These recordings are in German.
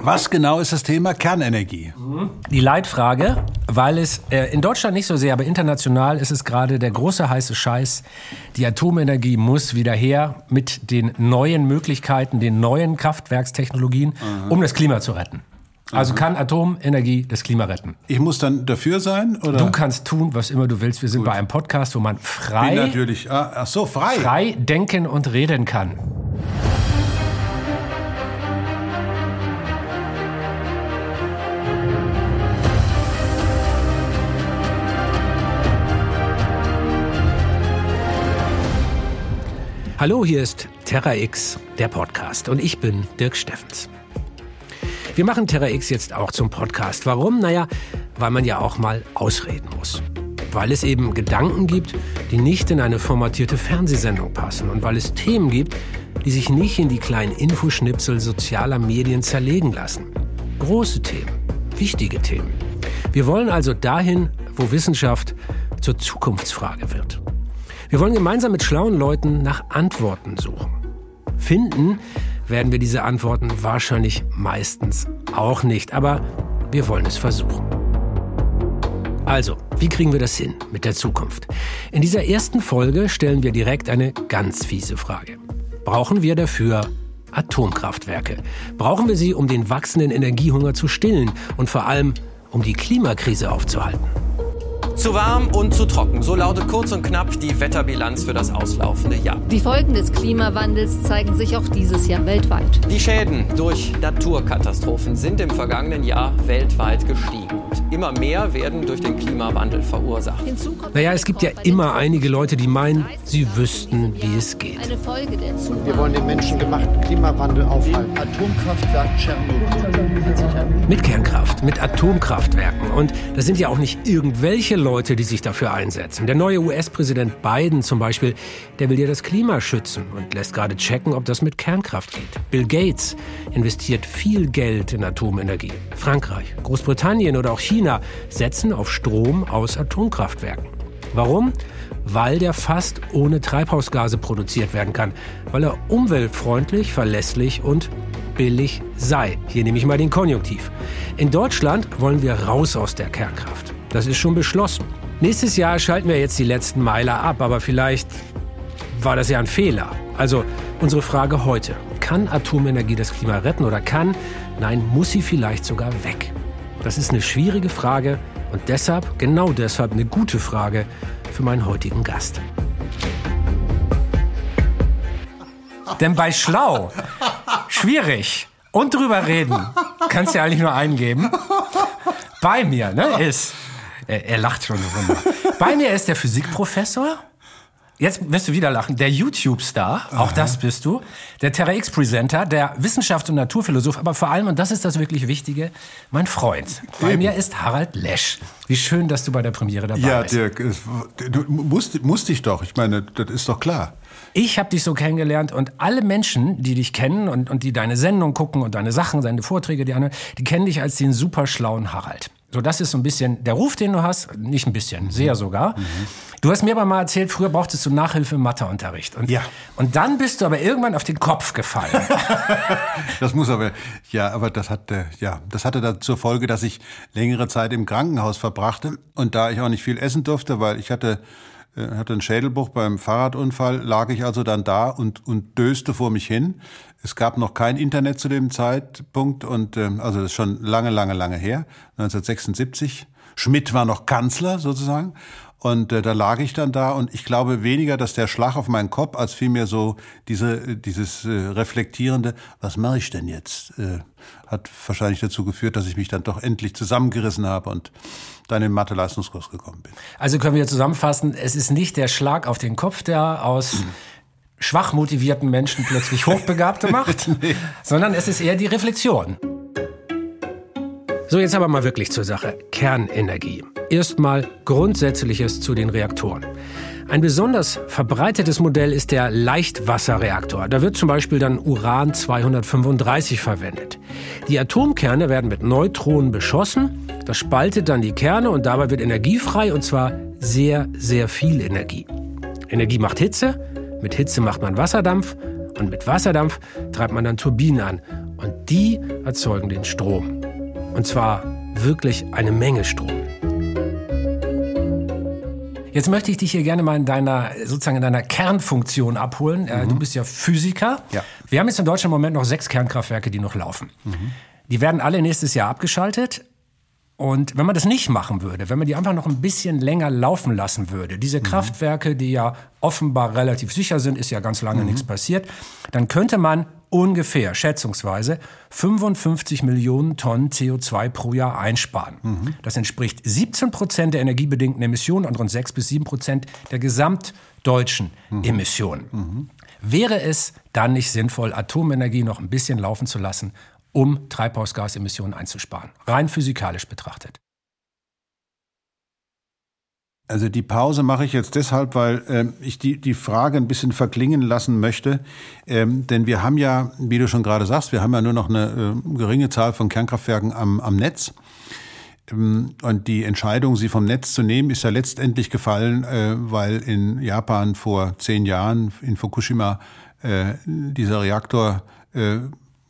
Was genau ist das Thema Kernenergie? Die Leitfrage, weil es äh, in Deutschland nicht so sehr, aber international ist es gerade der große heiße Scheiß. Die Atomenergie muss wieder her mit den neuen Möglichkeiten, den neuen Kraftwerkstechnologien, um das Klima zu retten. Also kann Atomenergie das Klima retten. Ich muss dann dafür sein? Oder? Du kannst tun, was immer du willst. Wir sind bei einem Podcast, wo man Bin frei, natürlich. Ah, ach so, frei. frei denken und reden kann. Hallo, hier ist Terra X, der Podcast, und ich bin Dirk Steffens. Wir machen Terra X jetzt auch zum Podcast. Warum? Naja, weil man ja auch mal ausreden muss. Weil es eben Gedanken gibt, die nicht in eine formatierte Fernsehsendung passen und weil es Themen gibt, die sich nicht in die kleinen Infoschnipsel sozialer Medien zerlegen lassen. Große Themen, wichtige Themen. Wir wollen also dahin, wo Wissenschaft zur Zukunftsfrage wird. Wir wollen gemeinsam mit schlauen Leuten nach Antworten suchen. Finden werden wir diese Antworten wahrscheinlich meistens auch nicht, aber wir wollen es versuchen. Also, wie kriegen wir das hin mit der Zukunft? In dieser ersten Folge stellen wir direkt eine ganz fiese Frage. Brauchen wir dafür Atomkraftwerke? Brauchen wir sie, um den wachsenden Energiehunger zu stillen und vor allem, um die Klimakrise aufzuhalten? Zu warm und zu trocken, so lautet kurz und knapp die Wetterbilanz für das auslaufende Jahr. Die Folgen des Klimawandels zeigen sich auch dieses Jahr weltweit. Die Schäden durch Naturkatastrophen sind im vergangenen Jahr weltweit gestiegen. Und immer mehr werden durch den Klimawandel verursacht. Naja, es gibt ja immer einige Leute, die meinen, sie wüssten, wie es geht. Wir wollen den menschengemachten Klimawandel aufhalten. Atomkraftwerk Tschernobyl. Mit Kernkraft, mit Atomkraftwerken. Und das sind ja auch nicht irgendwelche Leute, die sich dafür einsetzen. Der neue US-Präsident Biden zum Beispiel, der will ja das Klima schützen und lässt gerade checken, ob das mit Kernkraft geht. Bill Gates investiert viel Geld in Atomenergie. Frankreich, Großbritannien oder auch China setzen auf Strom aus Atomkraftwerken. Warum? Weil der fast ohne Treibhausgase produziert werden kann, weil er umweltfreundlich, verlässlich und billig sei. Hier nehme ich mal den Konjunktiv. In Deutschland wollen wir raus aus der Kernkraft. Das ist schon beschlossen. Nächstes Jahr schalten wir jetzt die letzten Meiler ab, aber vielleicht war das ja ein Fehler. Also unsere Frage heute. Kann Atomenergie das Klima retten oder kann, nein, muss sie vielleicht sogar weg? Das ist eine schwierige Frage und deshalb, genau deshalb, eine gute Frage für meinen heutigen Gast. Denn bei schlau, schwierig und drüber reden, kannst du ja eigentlich nur eingeben. Bei mir, ne, ist, er, er lacht schon so wunderbar. Bei mir ist der Physikprofessor. Jetzt wirst du wieder lachen. Der YouTube-Star, auch das bist du. Der Terra X-Presenter, der Wissenschafts- und Naturphilosoph, aber vor allem, und das ist das wirklich Wichtige, mein Freund. Bei mir ist Harald Lesch. Wie schön, dass du bei der Premiere dabei Ja, bist. Dirk, es- du musst, musst dich doch. Ich meine, das ist doch klar. Ich habe dich so kennengelernt und alle Menschen, die dich kennen und, und die deine Sendung gucken und deine Sachen, deine Vorträge, die, anhören, die kennen dich als den super schlauen Harald. So, das ist so ein bisschen der Ruf, den du hast. Nicht ein bisschen, sehr sogar. Du hast mir aber mal erzählt, früher brauchtest du Nachhilfe im Matheunterricht. Und, Ja. und dann bist du aber irgendwann auf den Kopf gefallen. Das muss aber, ja, aber das hatte, ja, das hatte dann zur Folge, dass ich längere Zeit im Krankenhaus verbrachte und da ich auch nicht viel essen durfte, weil ich hatte, äh, hatte einen Schädelbruch beim Fahrradunfall, lag ich also dann da und, und döste vor mich hin. Es gab noch kein Internet zu dem Zeitpunkt und, ähm, also das ist schon lange, lange, lange her, 1976. Schmidt war noch Kanzler sozusagen. Und äh, da lag ich dann da und ich glaube weniger, dass der Schlag auf meinen Kopf, als vielmehr so diese, dieses äh, reflektierende, was mache ich denn jetzt, äh, hat wahrscheinlich dazu geführt, dass ich mich dann doch endlich zusammengerissen habe und dann in Mathe-Leistungskurs gekommen bin. Also können wir zusammenfassen, es ist nicht der Schlag auf den Kopf, der aus schwach motivierten Menschen plötzlich Hochbegabte macht, sondern es ist eher die Reflexion. So, jetzt aber mal wirklich zur Sache. Kernenergie. Erstmal Grundsätzliches zu den Reaktoren. Ein besonders verbreitetes Modell ist der Leichtwasserreaktor. Da wird zum Beispiel dann Uran 235 verwendet. Die Atomkerne werden mit Neutronen beschossen. Das spaltet dann die Kerne und dabei wird Energie frei und zwar sehr, sehr viel Energie. Energie macht Hitze, mit Hitze macht man Wasserdampf und mit Wasserdampf treibt man dann Turbinen an. Und die erzeugen den Strom. Und zwar wirklich eine Menge Strom. Jetzt möchte ich dich hier gerne mal in deiner, sozusagen in deiner Kernfunktion abholen. Mhm. Du bist ja Physiker. Ja. Wir haben jetzt in Deutschland im Moment noch sechs Kernkraftwerke, die noch laufen. Mhm. Die werden alle nächstes Jahr abgeschaltet. Und wenn man das nicht machen würde, wenn man die einfach noch ein bisschen länger laufen lassen würde, diese mhm. Kraftwerke, die ja offenbar relativ sicher sind, ist ja ganz lange mhm. nichts passiert, dann könnte man ungefähr, schätzungsweise, 55 Millionen Tonnen CO2 pro Jahr einsparen. Mhm. Das entspricht 17 Prozent der energiebedingten Emissionen und rund 6 bis 7 Prozent der gesamtdeutschen mhm. Emissionen. Mhm. Wäre es dann nicht sinnvoll, Atomenergie noch ein bisschen laufen zu lassen um Treibhausgasemissionen einzusparen. Rein physikalisch betrachtet. Also die Pause mache ich jetzt deshalb, weil äh, ich die, die Frage ein bisschen verklingen lassen möchte. Ähm, denn wir haben ja, wie du schon gerade sagst, wir haben ja nur noch eine äh, geringe Zahl von Kernkraftwerken am, am Netz. Ähm, und die Entscheidung, sie vom Netz zu nehmen, ist ja letztendlich gefallen, äh, weil in Japan vor zehn Jahren in Fukushima äh, dieser Reaktor äh,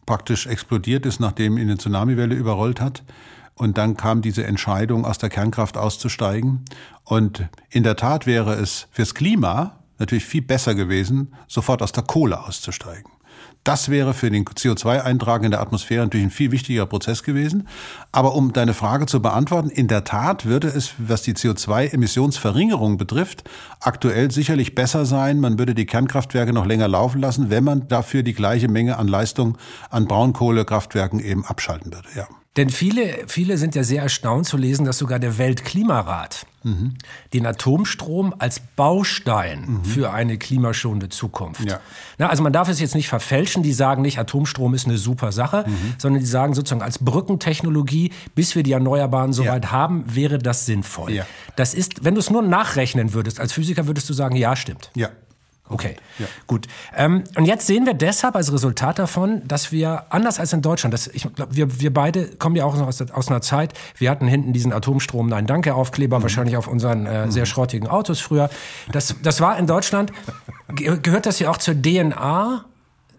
praktisch explodiert ist, nachdem ihn eine Tsunamiwelle überrollt hat. Und dann kam diese Entscheidung, aus der Kernkraft auszusteigen. Und in der Tat wäre es fürs Klima natürlich viel besser gewesen, sofort aus der Kohle auszusteigen. Das wäre für den CO2-Eintrag in der Atmosphäre natürlich ein viel wichtiger Prozess gewesen. Aber um deine Frage zu beantworten, in der Tat würde es, was die CO2-Emissionsverringerung betrifft, aktuell sicherlich besser sein. Man würde die Kernkraftwerke noch länger laufen lassen, wenn man dafür die gleiche Menge an Leistung an Braunkohlekraftwerken eben abschalten würde. Ja. Denn viele, viele sind ja sehr erstaunt zu lesen, dass sogar der Weltklimarat mhm. den Atomstrom als Baustein mhm. für eine klimaschonende Zukunft. Ja. Na, also man darf es jetzt nicht verfälschen. Die sagen nicht, Atomstrom ist eine super Sache, mhm. sondern die sagen sozusagen als Brückentechnologie, bis wir die Erneuerbaren soweit ja. haben, wäre das sinnvoll. Ja. Das ist, wenn du es nur nachrechnen würdest, als Physiker würdest du sagen, ja, stimmt. Ja. Okay, ja. gut. Ähm, und jetzt sehen wir deshalb als Resultat davon, dass wir anders als in Deutschland, das, ich glaub, wir, wir beide kommen ja auch aus, aus einer Zeit, wir hatten hinten diesen Atomstrom Nein Danke Aufkleber, mhm. wahrscheinlich auf unseren äh, mhm. sehr schrottigen Autos früher. Das, das war in Deutschland, gehört das ja auch zur DNA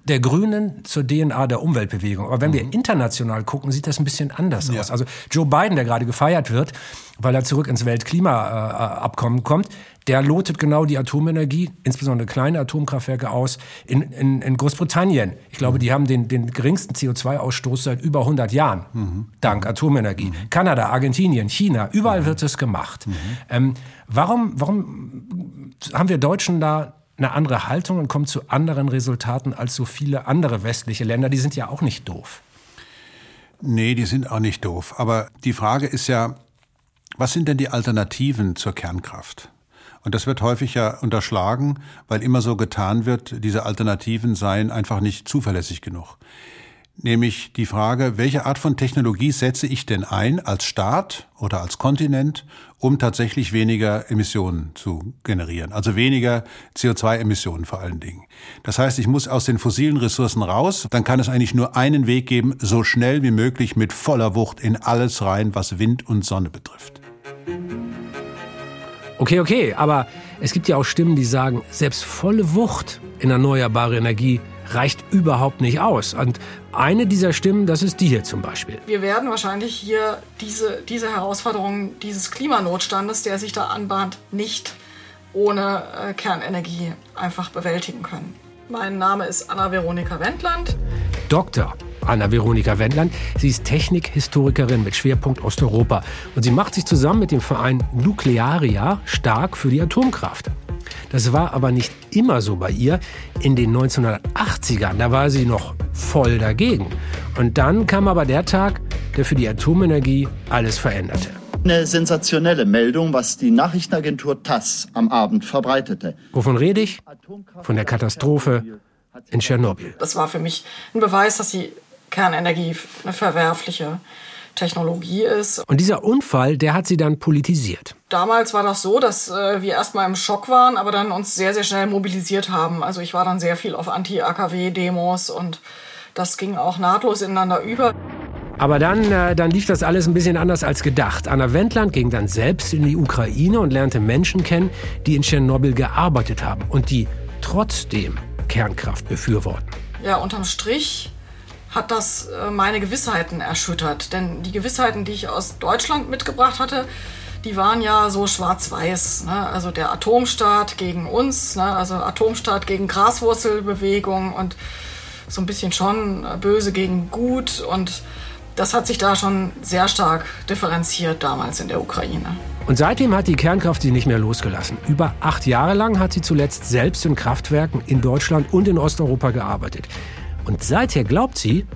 der Grünen zur DNA der Umweltbewegung. Aber wenn mhm. wir international gucken, sieht das ein bisschen anders ja. aus. Also Joe Biden, der gerade gefeiert wird, weil er zurück ins Weltklimaabkommen kommt, der lotet genau die Atomenergie, insbesondere kleine Atomkraftwerke aus, in, in, in Großbritannien. Ich glaube, mhm. die haben den, den geringsten CO2-Ausstoß seit über 100 Jahren, mhm. dank Atomenergie. Mhm. Kanada, Argentinien, China, überall mhm. wird es gemacht. Mhm. Ähm, warum, warum haben wir Deutschen da eine andere Haltung und kommen zu anderen Resultaten als so viele andere westliche Länder? Die sind ja auch nicht doof. Nee, die sind auch nicht doof. Aber die Frage ist ja, was sind denn die Alternativen zur Kernkraft? Und das wird häufig ja unterschlagen, weil immer so getan wird, diese Alternativen seien einfach nicht zuverlässig genug. Nämlich die Frage, welche Art von Technologie setze ich denn ein als Staat oder als Kontinent, um tatsächlich weniger Emissionen zu generieren? Also weniger CO2-Emissionen vor allen Dingen. Das heißt, ich muss aus den fossilen Ressourcen raus. Dann kann es eigentlich nur einen Weg geben, so schnell wie möglich mit voller Wucht in alles rein, was Wind und Sonne betrifft. Okay, okay, aber es gibt ja auch Stimmen, die sagen, selbst volle Wucht in erneuerbare Energie reicht überhaupt nicht aus. Und eine dieser Stimmen, das ist die hier zum Beispiel. Wir werden wahrscheinlich hier diese, diese Herausforderung dieses Klimanotstandes, der sich da anbahnt, nicht ohne äh, Kernenergie einfach bewältigen können. Mein Name ist Anna-Veronika Wendland. Doktor Anna-Veronika Wendland. Sie ist Technikhistorikerin mit Schwerpunkt Osteuropa und sie macht sich zusammen mit dem Verein Nuklearia stark für die Atomkraft. Das war aber nicht immer so bei ihr. In den 1980ern, da war sie noch voll dagegen. Und dann kam aber der Tag, der für die Atomenergie alles veränderte. Eine sensationelle Meldung, was die Nachrichtenagentur TASS am Abend verbreitete. Wovon rede ich? Von der Katastrophe in Tschernobyl. Das war für mich ein Beweis, dass die Kernenergie eine verwerfliche Technologie ist. Und dieser Unfall, der hat sie dann politisiert. Damals war das so, dass äh, wir erstmal im Schock waren, aber dann uns sehr, sehr schnell mobilisiert haben. Also ich war dann sehr viel auf Anti-AKW-Demos und das ging auch nahtlos ineinander über. Aber dann, äh, dann lief das alles ein bisschen anders als gedacht. Anna Wendland ging dann selbst in die Ukraine und lernte Menschen kennen, die in Tschernobyl gearbeitet haben und die trotzdem Kernkraft befürworten. Ja, unterm Strich hat das äh, meine Gewissheiten erschüttert. Denn die Gewissheiten, die ich aus Deutschland mitgebracht hatte, die waren ja so schwarz-weiß. Ne? Also der Atomstaat gegen uns, ne? also Atomstaat gegen Graswurzelbewegung und so ein bisschen schon böse gegen gut. Und das hat sich da schon sehr stark differenziert damals in der Ukraine. Und seitdem hat die Kernkraft sie nicht mehr losgelassen. Über acht Jahre lang hat sie zuletzt selbst in Kraftwerken in Deutschland und in Osteuropa gearbeitet. Und seither glaubt sie,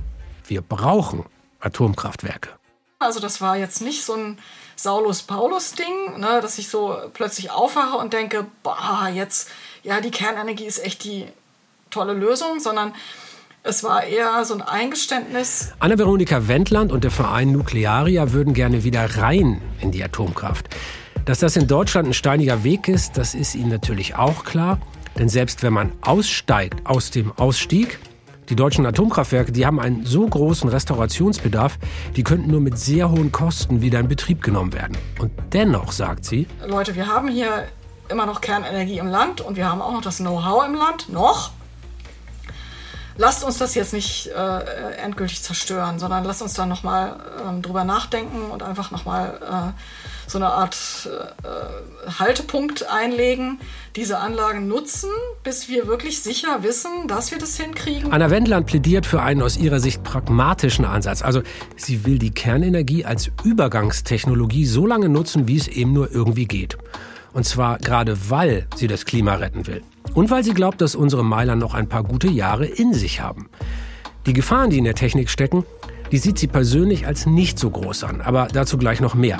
wir brauchen Atomkraftwerke. Also das war jetzt nicht so ein Saulus-Paulus-Ding, ne, dass ich so plötzlich aufwache und denke, boah, jetzt, ja, die Kernenergie ist echt die tolle Lösung, sondern es war eher so ein Eingeständnis. Anna-Veronika Wendland und der Verein Nuklearia würden gerne wieder rein in die Atomkraft. Dass das in Deutschland ein steiniger Weg ist, das ist ihnen natürlich auch klar. Denn selbst wenn man aussteigt aus dem Ausstieg, die deutschen Atomkraftwerke, die haben einen so großen Restaurationsbedarf, die könnten nur mit sehr hohen Kosten wieder in Betrieb genommen werden. Und dennoch sagt sie, Leute, wir haben hier immer noch Kernenergie im Land und wir haben auch noch das Know-how im Land, noch. Lasst uns das jetzt nicht äh, endgültig zerstören, sondern lasst uns da nochmal äh, drüber nachdenken und einfach nochmal äh, so eine Art äh, Haltepunkt einlegen, diese Anlagen nutzen, bis wir wirklich sicher wissen, dass wir das hinkriegen. Anna Wendland plädiert für einen aus ihrer Sicht pragmatischen Ansatz. Also sie will die Kernenergie als Übergangstechnologie so lange nutzen, wie es eben nur irgendwie geht. Und zwar gerade weil sie das Klima retten will. Und weil sie glaubt, dass unsere Meiler noch ein paar gute Jahre in sich haben. Die Gefahren, die in der Technik stecken, die sieht sie persönlich als nicht so groß an, aber dazu gleich noch mehr.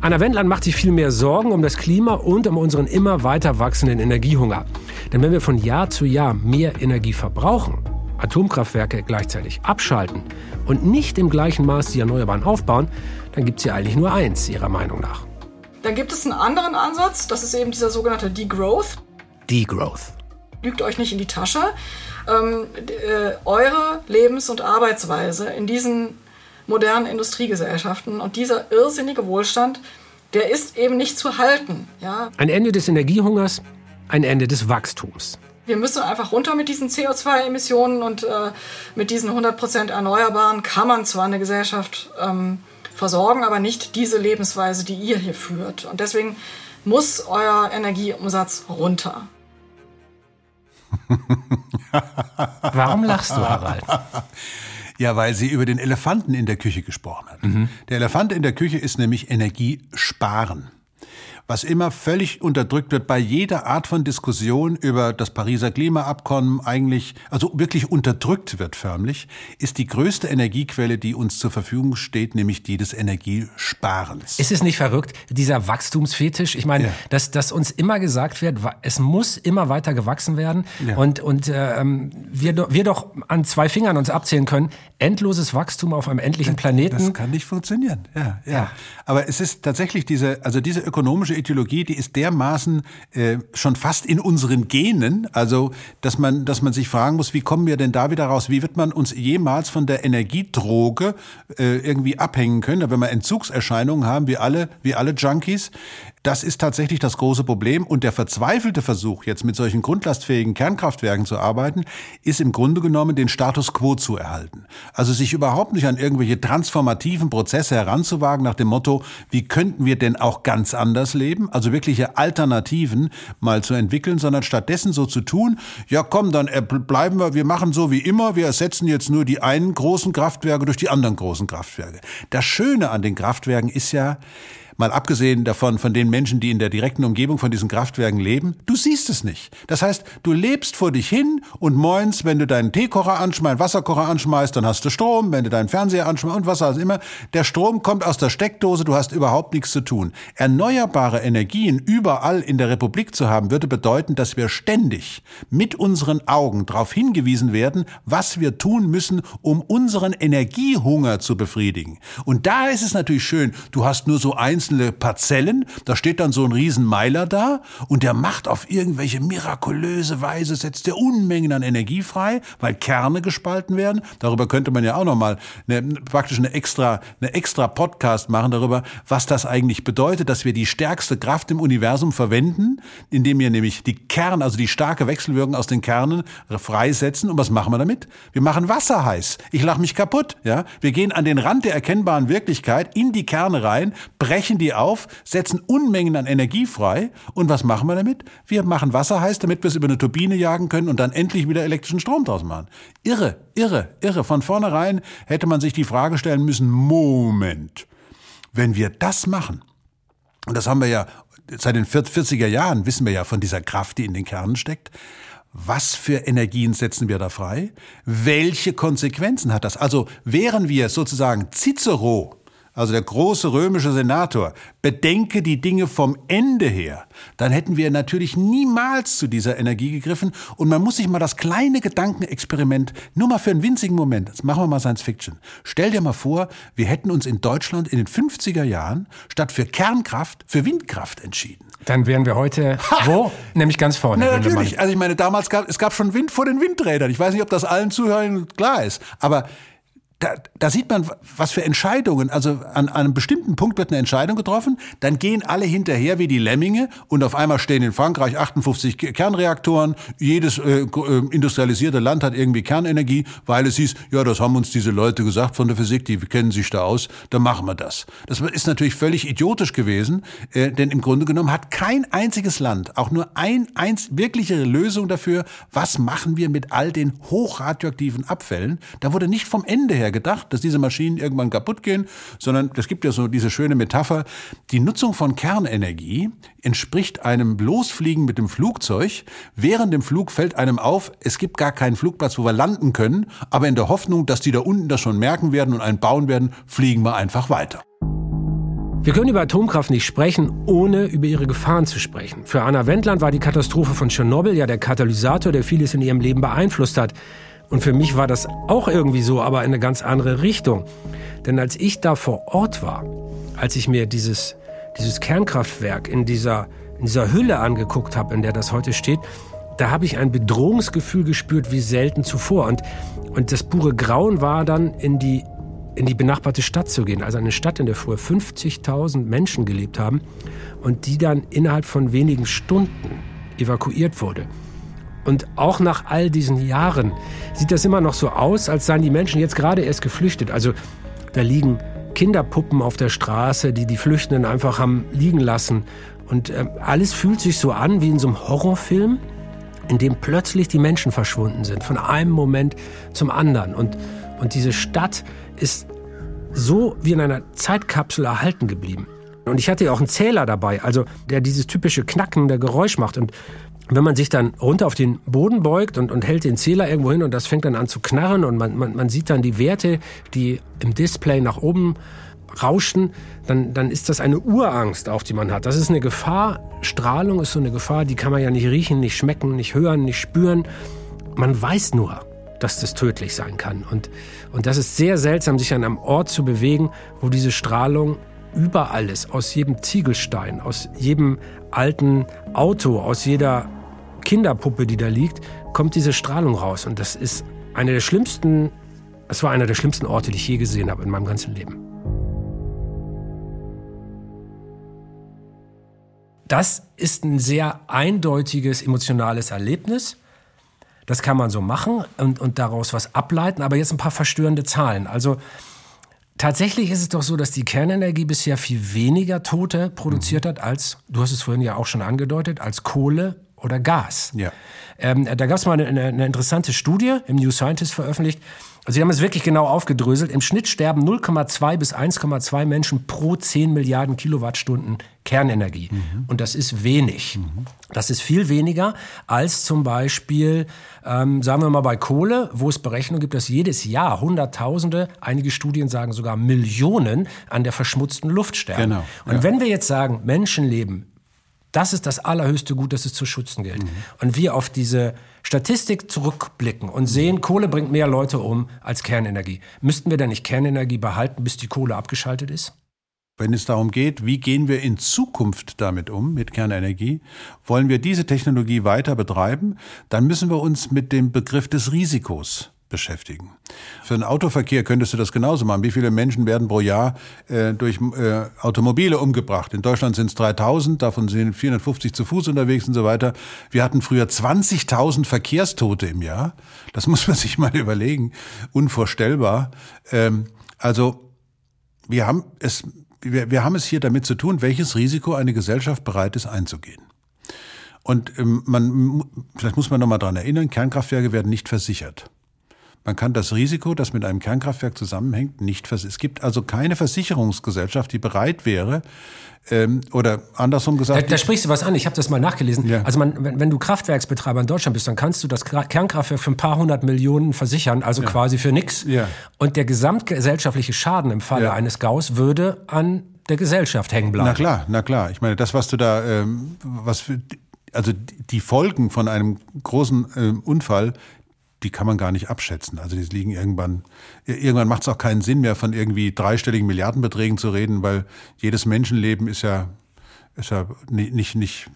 Anna Wendland macht sich viel mehr Sorgen um das Klima und um unseren immer weiter wachsenden Energiehunger. Denn wenn wir von Jahr zu Jahr mehr Energie verbrauchen, Atomkraftwerke gleichzeitig abschalten und nicht im gleichen Maß die Erneuerbaren aufbauen, dann gibt es ja eigentlich nur eins, ihrer Meinung nach. Dann gibt es einen anderen Ansatz, das ist eben dieser sogenannte Degrowth. Degrowth. Lügt euch nicht in die Tasche. Ähm, äh, eure Lebens- und Arbeitsweise in diesen modernen Industriegesellschaften und dieser irrsinnige Wohlstand, der ist eben nicht zu halten. Ja? Ein Ende des Energiehungers, ein Ende des Wachstums. Wir müssen einfach runter mit diesen CO2-Emissionen und äh, mit diesen 100% Erneuerbaren kann man zwar eine Gesellschaft ähm, versorgen, aber nicht diese Lebensweise, die ihr hier führt. Und deswegen muss euer Energieumsatz runter. Warum lachst du, Harald? Ja, weil sie über den Elefanten in der Küche gesprochen hat. Mhm. Der Elefant in der Küche ist nämlich Energiesparen was immer völlig unterdrückt wird bei jeder Art von Diskussion über das Pariser Klimaabkommen eigentlich, also wirklich unterdrückt wird förmlich, ist die größte Energiequelle, die uns zur Verfügung steht, nämlich die des Energiesparens. Ist es nicht verrückt, dieser Wachstumsfetisch? Ich meine, ja. dass, dass uns immer gesagt wird, es muss immer weiter gewachsen werden ja. und, und äh, wir, wir doch an zwei Fingern uns abzählen können, endloses Wachstum auf einem endlichen Planeten. Das kann nicht funktionieren, ja, ja. ja. Aber es ist tatsächlich diese, also diese ökonomische Ideologie, die ist dermaßen äh, schon fast in unseren Genen, also dass man, dass man sich fragen muss, wie kommen wir denn da wieder raus? Wie wird man uns jemals von der Energiedroge äh, irgendwie abhängen können? Wenn wir Entzugserscheinungen haben, wie alle, wie alle Junkies, das ist tatsächlich das große Problem. Und der verzweifelte Versuch, jetzt mit solchen grundlastfähigen Kernkraftwerken zu arbeiten, ist im Grunde genommen, den Status quo zu erhalten. Also sich überhaupt nicht an irgendwelche transformativen Prozesse heranzuwagen nach dem Motto, wie könnten wir denn auch ganz anders leben? Also wirkliche Alternativen mal zu entwickeln, sondern stattdessen so zu tun, ja komm, dann äh, bleiben wir, wir machen so wie immer, wir ersetzen jetzt nur die einen großen Kraftwerke durch die anderen großen Kraftwerke. Das Schöne an den Kraftwerken ist ja, Mal abgesehen davon, von den Menschen, die in der direkten Umgebung von diesen Kraftwerken leben, du siehst es nicht. Das heißt, du lebst vor dich hin und moins, wenn du deinen Teekocher anschmeißt, Wasserkocher anschmeißt, dann hast du Strom, wenn du deinen Fernseher anschmeißt und was auch immer. Der Strom kommt aus der Steckdose, du hast überhaupt nichts zu tun. Erneuerbare Energien überall in der Republik zu haben, würde bedeuten, dass wir ständig mit unseren Augen darauf hingewiesen werden, was wir tun müssen, um unseren Energiehunger zu befriedigen. Und da ist es natürlich schön, du hast nur so eins einzelne Parzellen, da steht dann so ein Riesenmeiler da und der macht auf irgendwelche mirakulöse Weise, setzt der Unmengen an Energie frei, weil Kerne gespalten werden. Darüber könnte man ja auch nochmal eine, praktisch eine extra, eine extra Podcast machen darüber, was das eigentlich bedeutet, dass wir die stärkste Kraft im Universum verwenden, indem wir nämlich die Kerne, also die starke Wechselwirkung aus den Kernen freisetzen. Und was machen wir damit? Wir machen Wasser heiß. Ich lache mich kaputt. Ja, wir gehen an den Rand der erkennbaren Wirklichkeit in die Kerne rein, brechen die auf, setzen Unmengen an Energie frei. Und was machen wir damit? Wir machen Wasser heiß, damit wir es über eine Turbine jagen können und dann endlich wieder elektrischen Strom draus machen. Irre, irre, irre. Von vornherein hätte man sich die Frage stellen müssen, Moment, wenn wir das machen, und das haben wir ja seit den 40er Jahren, wissen wir ja von dieser Kraft, die in den Kernen steckt, was für Energien setzen wir da frei? Welche Konsequenzen hat das? Also wären wir sozusagen Cicero, also der große römische Senator, bedenke die Dinge vom Ende her, dann hätten wir natürlich niemals zu dieser Energie gegriffen. Und man muss sich mal das kleine Gedankenexperiment, nur mal für einen winzigen Moment, jetzt machen wir mal Science Fiction. Stell dir mal vor, wir hätten uns in Deutschland in den 50er Jahren statt für Kernkraft für Windkraft entschieden. Dann wären wir heute ha! wo? Nämlich ganz vorne. Na, natürlich. Also ich meine, damals gab es gab schon Wind vor den Windrädern. Ich weiß nicht, ob das allen Zuhörern klar ist. Aber da, da sieht man, was für Entscheidungen, also an, an einem bestimmten Punkt wird eine Entscheidung getroffen, dann gehen alle hinterher wie die Lemminge und auf einmal stehen in Frankreich 58 Kernreaktoren, jedes äh, äh, industrialisierte Land hat irgendwie Kernenergie, weil es hieß, ja, das haben uns diese Leute gesagt von der Physik, die kennen sich da aus, dann machen wir das. Das ist natürlich völlig idiotisch gewesen, äh, denn im Grunde genommen hat kein einziges Land auch nur ein, eins wirkliche Lösung dafür, was machen wir mit all den hochradioaktiven Abfällen. Da wurde nicht vom Ende her gedacht, dass diese Maschinen irgendwann kaputt gehen, sondern es gibt ja so diese schöne Metapher, die Nutzung von Kernenergie entspricht einem Losfliegen mit dem Flugzeug. Während dem Flug fällt einem auf, es gibt gar keinen Flugplatz, wo wir landen können, aber in der Hoffnung, dass die da unten das schon merken werden und einen bauen werden, fliegen wir einfach weiter. Wir können über Atomkraft nicht sprechen, ohne über ihre Gefahren zu sprechen. Für Anna Wendland war die Katastrophe von Tschernobyl ja der Katalysator, der vieles in ihrem Leben beeinflusst hat. Und für mich war das auch irgendwie so, aber in eine ganz andere Richtung. Denn als ich da vor Ort war, als ich mir dieses, dieses Kernkraftwerk in dieser, in dieser Hülle angeguckt habe, in der das heute steht, da habe ich ein Bedrohungsgefühl gespürt wie selten zuvor. Und, und das pure Grauen war dann in die, in die benachbarte Stadt zu gehen. Also eine Stadt, in der früher 50.000 Menschen gelebt haben und die dann innerhalb von wenigen Stunden evakuiert wurde. Und auch nach all diesen Jahren sieht das immer noch so aus, als seien die Menschen jetzt gerade erst geflüchtet. Also da liegen Kinderpuppen auf der Straße, die die Flüchtenden einfach haben liegen lassen. Und äh, alles fühlt sich so an wie in so einem Horrorfilm, in dem plötzlich die Menschen verschwunden sind, von einem Moment zum anderen. Und, und diese Stadt ist so wie in einer Zeitkapsel erhalten geblieben. Und ich hatte ja auch einen Zähler dabei, also der dieses typische knackende Geräusch macht. Und wenn man sich dann runter auf den Boden beugt und, und hält den Zähler irgendwo hin und das fängt dann an zu knarren und man, man, man sieht dann die Werte, die im Display nach oben rauschen, dann, dann ist das eine Urangst auch, die man hat. Das ist eine Gefahr. Strahlung ist so eine Gefahr, die kann man ja nicht riechen, nicht schmecken, nicht hören, nicht spüren. Man weiß nur, dass das tödlich sein kann. Und, und das ist sehr seltsam, sich an einem Ort zu bewegen, wo diese Strahlung überall ist, aus jedem Ziegelstein, aus jedem alten Auto, aus jeder Kinderpuppe, die da liegt, kommt diese Strahlung raus. Und das ist eine der schlimmsten, es war einer der schlimmsten Orte, die ich je gesehen habe in meinem ganzen Leben. Das ist ein sehr eindeutiges emotionales Erlebnis. Das kann man so machen und, und daraus was ableiten. Aber jetzt ein paar verstörende Zahlen. Also Tatsächlich ist es doch so, dass die Kernenergie bisher viel weniger Tote produziert mhm. hat als, du hast es vorhin ja auch schon angedeutet, als Kohle oder Gas. Ja. Ähm, da gab es mal eine, eine, interessante Studie im New Scientist veröffentlicht. Also sie haben es wirklich genau aufgedröselt. Im Schnitt sterben 0,2 bis 1,2 Menschen pro 10 Milliarden Kilowattstunden Kernenergie. Mhm. Und das ist wenig. Mhm. Das ist viel weniger als zum Beispiel, ähm, sagen wir mal bei Kohle, wo es Berechnungen gibt, dass jedes Jahr Hunderttausende, einige Studien sagen sogar Millionen an der verschmutzten Luft sterben. Genau. Und ja. wenn wir jetzt sagen, Menschenleben das ist das allerhöchste Gut, das es zu schützen gilt. Mhm. Und wir auf diese Statistik zurückblicken und sehen, Kohle bringt mehr Leute um als Kernenergie. Müssten wir dann nicht Kernenergie behalten, bis die Kohle abgeschaltet ist? Wenn es darum geht, wie gehen wir in Zukunft damit um, mit Kernenergie, wollen wir diese Technologie weiter betreiben, dann müssen wir uns mit dem Begriff des Risikos beschäftigen. Für den Autoverkehr könntest du das genauso machen. Wie viele Menschen werden pro Jahr äh, durch äh, Automobile umgebracht? In Deutschland sind es 3000, davon sind 450 zu Fuß unterwegs und so weiter. Wir hatten früher 20.000 Verkehrstote im Jahr. Das muss man sich mal überlegen. Unvorstellbar. Ähm, also wir haben es, wir, wir haben es hier damit zu tun, welches Risiko eine Gesellschaft bereit ist einzugehen. Und ähm, man, vielleicht muss man noch mal dran erinnern, Kernkraftwerke werden nicht versichert. Man kann das Risiko, das mit einem Kernkraftwerk zusammenhängt, nicht versichern. Es gibt also keine Versicherungsgesellschaft, die bereit wäre, ähm, oder andersrum gesagt. Da, da sprichst du was an, ich habe das mal nachgelesen. Ja. Also man, wenn, wenn, du Kraftwerksbetreiber in Deutschland bist, dann kannst du das Kernkraftwerk für ein paar hundert Millionen versichern, also ja. quasi für nichts. Ja. Und der gesamtgesellschaftliche Schaden im Falle eines Gaus würde an der Gesellschaft hängen bleiben. Na klar, na klar. Ich meine, das, was du da, ähm, was für, also die Folgen von einem großen äh, Unfall, die kann man gar nicht abschätzen. Also die liegen irgendwann, irgendwann macht es auch keinen Sinn mehr, von irgendwie dreistelligen Milliardenbeträgen zu reden, weil jedes Menschenleben ist ja, ist ja nicht, nicht, nicht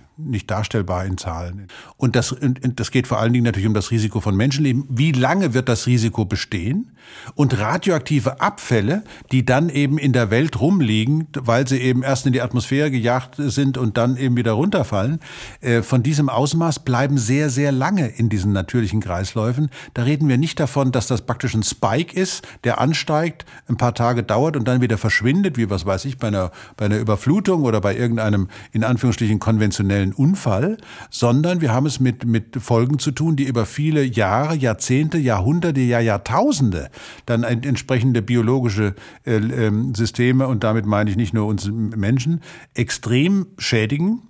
darstellbar in Zahlen. Und das, und das geht vor allen Dingen natürlich um das Risiko von Menschenleben. Wie lange wird das Risiko bestehen? Und radioaktive Abfälle, die dann eben in der Welt rumliegen, weil sie eben erst in die Atmosphäre gejagt sind und dann eben wieder runterfallen, äh, von diesem Ausmaß bleiben sehr, sehr lange in diesen natürlichen Kreisläufen. Da reden wir nicht davon, dass das praktisch ein Spike ist, der ansteigt, ein paar Tage dauert und dann wieder verschwindet, wie was weiß ich, bei einer, bei einer Überflutung oder bei irgendeinem, in Anführungsstrichen, konventionellen einen Unfall, sondern wir haben es mit, mit Folgen zu tun, die über viele Jahre, Jahrzehnte, Jahrhunderte, ja Jahrtausende dann entsprechende biologische äh, äh, Systeme, und damit meine ich nicht nur uns Menschen, extrem schädigen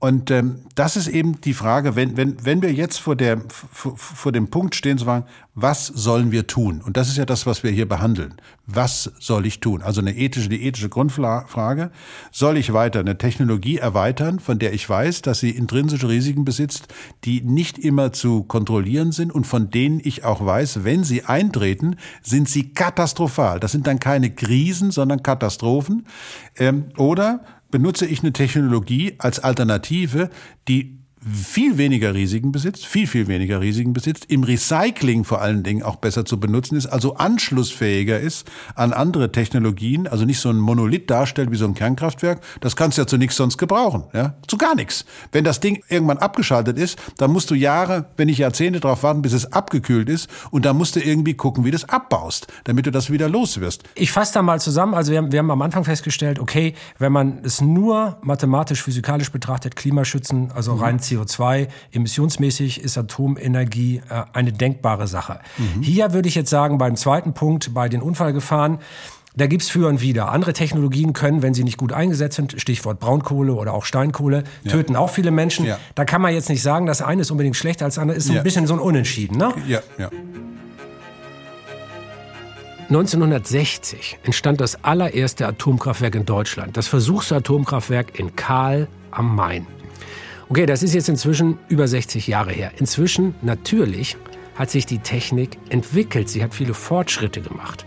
und ähm, das ist eben die Frage, wenn, wenn, wenn wir jetzt vor, der, vor, vor dem Punkt stehen zu fragen, was sollen wir tun? Und das ist ja das, was wir hier behandeln. Was soll ich tun? Also eine ethische, die ethische Grundfrage. Soll ich weiter eine Technologie erweitern, von der ich weiß, dass sie intrinsische Risiken besitzt, die nicht immer zu kontrollieren sind und von denen ich auch weiß, wenn sie eintreten, sind sie katastrophal. Das sind dann keine Krisen, sondern Katastrophen. Ähm, oder benutze ich eine Technologie als Alternative, die viel weniger Risiken besitzt, viel, viel weniger Risiken besitzt, im Recycling vor allen Dingen auch besser zu benutzen ist, also anschlussfähiger ist an andere Technologien, also nicht so ein Monolith darstellt wie so ein Kernkraftwerk, das kannst du ja zu nichts sonst gebrauchen, ja, zu gar nichts. Wenn das Ding irgendwann abgeschaltet ist, dann musst du Jahre, wenn nicht Jahrzehnte darauf warten, bis es abgekühlt ist und dann musst du irgendwie gucken, wie du es abbaust, damit du das wieder los wirst. Ich fasse da mal zusammen, also wir haben, wir haben am Anfang festgestellt, okay, wenn man es nur mathematisch, physikalisch betrachtet, Klimaschützen, also rein mhm CO2. Emissionsmäßig ist Atomenergie äh, eine denkbare Sache. Mhm. Hier würde ich jetzt sagen, beim zweiten Punkt, bei den Unfallgefahren, da gibt's für und wieder. Andere Technologien können, wenn sie nicht gut eingesetzt sind, Stichwort Braunkohle oder auch Steinkohle, ja. töten auch viele Menschen. Ja. Da kann man jetzt nicht sagen, das eine ist unbedingt schlechter als das andere. Ist so ein bisschen so ein Unentschieden, ne? Ja, ja. 1960 entstand das allererste Atomkraftwerk in Deutschland, das Versuchsatomkraftwerk in Kahl am Main. Okay, das ist jetzt inzwischen über 60 Jahre her. Inzwischen, natürlich, hat sich die Technik entwickelt. Sie hat viele Fortschritte gemacht.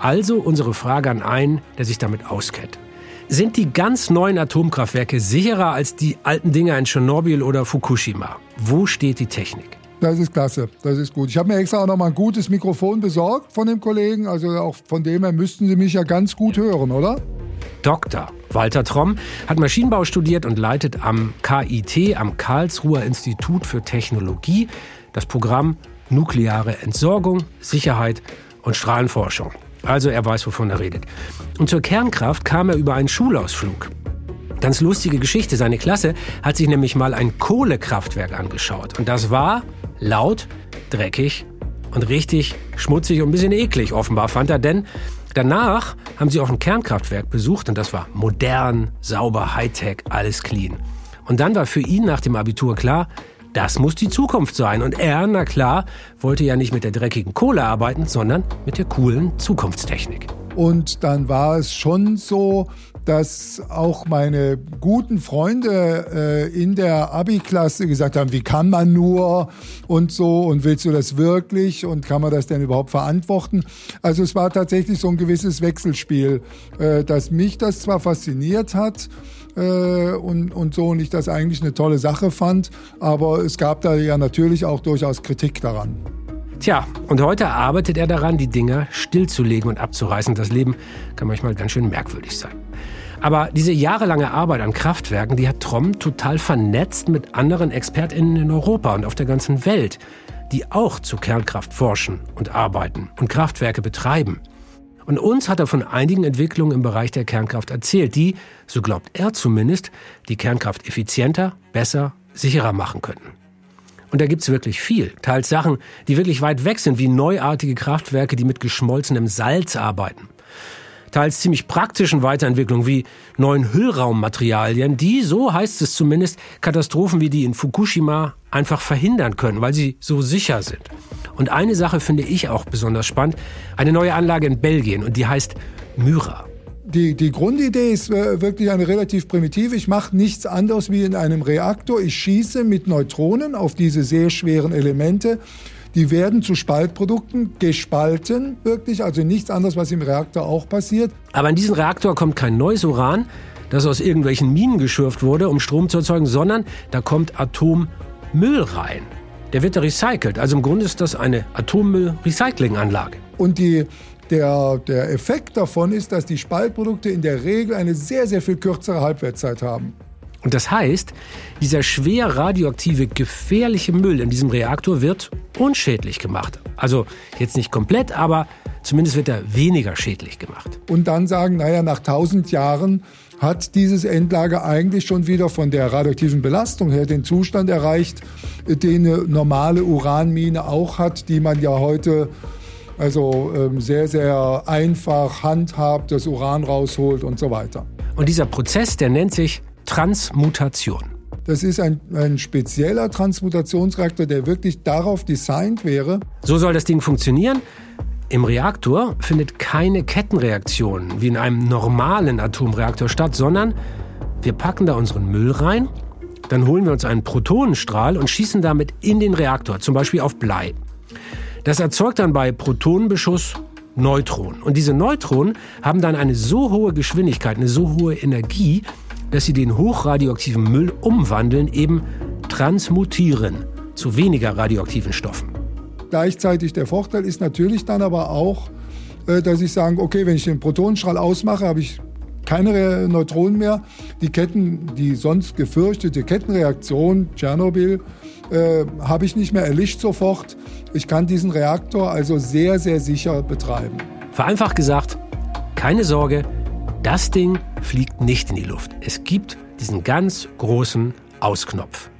Also unsere Frage an einen, der sich damit auskennt. Sind die ganz neuen Atomkraftwerke sicherer als die alten Dinger in Tschernobyl oder Fukushima? Wo steht die Technik? Das ist klasse, das ist gut. Ich habe mir extra auch noch mal ein gutes Mikrofon besorgt von dem Kollegen. Also auch von dem her müssten Sie mich ja ganz gut hören, oder? Dr. Walter Tromm hat Maschinenbau studiert und leitet am KIT, am Karlsruher Institut für Technologie, das Programm Nukleare Entsorgung, Sicherheit und Strahlenforschung. Also er weiß, wovon er redet. Und zur Kernkraft kam er über einen Schulausflug. Ganz lustige Geschichte. Seine Klasse hat sich nämlich mal ein Kohlekraftwerk angeschaut. Und das war laut, dreckig und richtig schmutzig und ein bisschen eklig, offenbar fand er, denn Danach haben sie auch ein Kernkraftwerk besucht und das war modern, sauber, Hightech, alles clean. Und dann war für ihn nach dem Abitur klar, das muss die Zukunft sein. Und er, na klar, wollte ja nicht mit der dreckigen Kohle arbeiten, sondern mit der coolen Zukunftstechnik. Und dann war es schon so, dass auch meine guten Freunde äh, in der Abi-Klasse gesagt haben, wie kann man nur und so und willst du das wirklich und kann man das denn überhaupt verantworten? Also es war tatsächlich so ein gewisses Wechselspiel, äh, dass mich das zwar fasziniert hat, äh, und, und so und ich das eigentlich eine tolle Sache fand, aber es gab da ja natürlich auch durchaus Kritik daran. Tja, und heute arbeitet er daran, die Dinger stillzulegen und abzureißen. Das Leben kann manchmal ganz schön merkwürdig sein. Aber diese jahrelange Arbeit an Kraftwerken, die hat Tromm total vernetzt mit anderen ExpertInnen in Europa und auf der ganzen Welt, die auch zu Kernkraft forschen und arbeiten und Kraftwerke betreiben. Und uns hat er von einigen Entwicklungen im Bereich der Kernkraft erzählt, die, so glaubt er zumindest, die Kernkraft effizienter, besser, sicherer machen könnten. Und da gibt's wirklich viel. Teils Sachen, die wirklich weit weg sind, wie neuartige Kraftwerke, die mit geschmolzenem Salz arbeiten. Teils ziemlich praktischen Weiterentwicklungen wie neuen Hüllraummaterialien, die, so heißt es zumindest, Katastrophen wie die in Fukushima einfach verhindern können, weil sie so sicher sind. Und eine Sache finde ich auch besonders spannend, eine neue Anlage in Belgien und die heißt Myra die, die Grundidee ist äh, wirklich eine relativ primitive. Ich mache nichts anderes wie in einem Reaktor. Ich schieße mit Neutronen auf diese sehr schweren Elemente. Die werden zu Spaltprodukten gespalten, wirklich, also nichts anderes, was im Reaktor auch passiert. Aber in diesen Reaktor kommt kein neues Uran, das aus irgendwelchen Minen geschürft wurde, um Strom zu erzeugen, sondern da kommt Atommüll rein. Der wird recycelt. Also im Grunde ist das eine Atommüll-Recyclinganlage. Und die der, der Effekt davon ist, dass die Spaltprodukte in der Regel eine sehr, sehr viel kürzere Halbwertszeit haben. Und das heißt, dieser schwer radioaktive, gefährliche Müll in diesem Reaktor wird unschädlich gemacht. Also jetzt nicht komplett, aber zumindest wird er weniger schädlich gemacht. Und dann sagen, naja, nach 1000 Jahren hat dieses Endlager eigentlich schon wieder von der radioaktiven Belastung her den Zustand erreicht, den eine normale Uranmine auch hat, die man ja heute also ähm, sehr, sehr einfach handhabt, das Uran rausholt und so weiter. Und dieser Prozess, der nennt sich Transmutation. Das ist ein, ein spezieller Transmutationsreaktor, der wirklich darauf designt wäre. So soll das Ding funktionieren. Im Reaktor findet keine Kettenreaktion wie in einem normalen Atomreaktor statt, sondern wir packen da unseren Müll rein, dann holen wir uns einen Protonenstrahl und schießen damit in den Reaktor, zum Beispiel auf Blei. Das erzeugt dann bei Protonenbeschuss Neutronen. Und diese Neutronen haben dann eine so hohe Geschwindigkeit, eine so hohe Energie, dass sie den hochradioaktiven Müll umwandeln, eben transmutieren zu weniger radioaktiven Stoffen. Gleichzeitig der Vorteil ist natürlich dann aber auch, äh, dass ich sage, okay, wenn ich den Protonenstrahl ausmache, habe ich keine Neutronen mehr. Die Ketten, die sonst gefürchtete Kettenreaktion, Tschernobyl, äh, habe ich nicht mehr erlischt sofort. Ich kann diesen Reaktor also sehr, sehr sicher betreiben. Vereinfacht gesagt, keine Sorge, das Ding fliegt nicht in die Luft. Es gibt diesen ganz großen Ausknopf.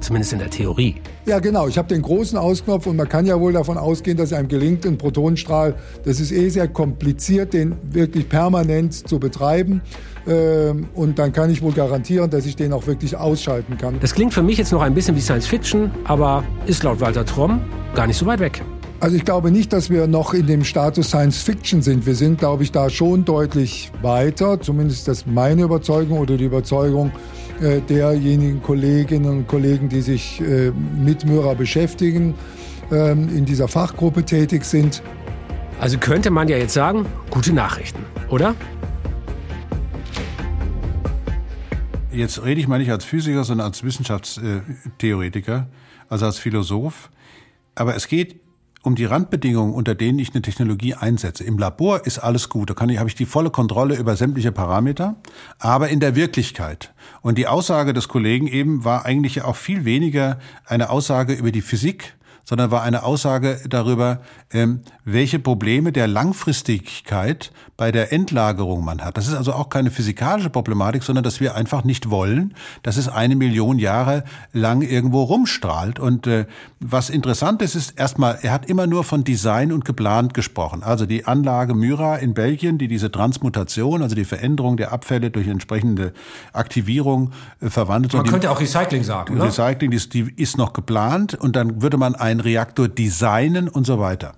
Zumindest in der Theorie. Ja, genau. Ich habe den großen Ausknopf und man kann ja wohl davon ausgehen, dass einem gelingt, einen Protonenstrahl, das ist eh sehr kompliziert, den wirklich permanent zu betreiben. Ähm, und dann kann ich wohl garantieren, dass ich den auch wirklich ausschalten kann. Das klingt für mich jetzt noch ein bisschen wie Science Fiction, aber ist laut Walter Tromm gar nicht so weit weg. Also ich glaube nicht, dass wir noch in dem Status Science Fiction sind. Wir sind, glaube ich, da schon deutlich weiter. Zumindest ist das meine Überzeugung oder die Überzeugung äh, derjenigen Kolleginnen und Kollegen, die sich äh, mit Myra beschäftigen, ähm, in dieser Fachgruppe tätig sind. Also könnte man ja jetzt sagen, gute Nachrichten, oder? Jetzt rede ich mal nicht als Physiker, sondern als Wissenschaftstheoretiker, also als Philosoph. Aber es geht um die Randbedingungen, unter denen ich eine Technologie einsetze. Im Labor ist alles gut, da kann ich, habe ich die volle Kontrolle über sämtliche Parameter, aber in der Wirklichkeit. Und die Aussage des Kollegen eben war eigentlich auch viel weniger eine Aussage über die Physik, sondern war eine Aussage darüber, ähm, welche Probleme der Langfristigkeit bei der Endlagerung man hat. Das ist also auch keine physikalische Problematik, sondern dass wir einfach nicht wollen, dass es eine Million Jahre lang irgendwo rumstrahlt. Und äh, was interessant ist, ist erstmal, er hat immer nur von Design und geplant gesprochen. Also die Anlage Myra in Belgien, die diese Transmutation, also die Veränderung der Abfälle durch entsprechende Aktivierung äh, verwandelt. Man könnte auch Recycling sagen, oder? Recycling, die, die ist noch geplant und dann würde man ein einen Reaktor designen und so weiter.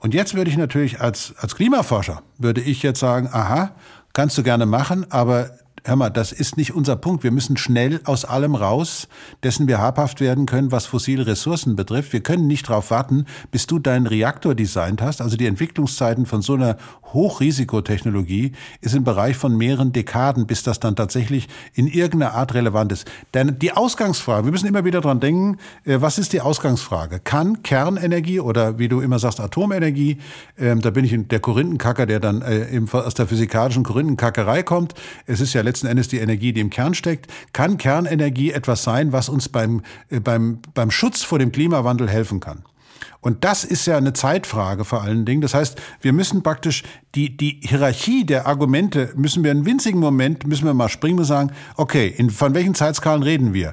Und jetzt würde ich natürlich als, als Klimaforscher, würde ich jetzt sagen, aha, kannst du gerne machen, aber hör mal, das ist nicht unser Punkt. Wir müssen schnell aus allem raus, dessen wir habhaft werden können, was fossile Ressourcen betrifft. Wir können nicht darauf warten, bis du deinen Reaktor designt hast. Also die Entwicklungszeiten von so einer Hochrisikotechnologie ist im Bereich von mehreren Dekaden, bis das dann tatsächlich in irgendeiner Art relevant ist. Denn die Ausgangsfrage, wir müssen immer wieder dran denken, äh, was ist die Ausgangsfrage? Kann Kernenergie oder wie du immer sagst, Atomenergie, ähm, da bin ich der Korinthenkacker, der dann äh, aus der physikalischen Korinthenkackerei kommt. Es ist ja letzten Endes die Energie, die im Kern steckt. Kann Kernenergie etwas sein, was uns beim, äh, beim, beim Schutz vor dem Klimawandel helfen kann? Und das ist ja eine Zeitfrage vor allen Dingen. Das heißt, wir müssen praktisch die, die Hierarchie der Argumente, müssen wir einen winzigen Moment, müssen wir mal springen und sagen, okay, in, von welchen Zeitskalen reden wir?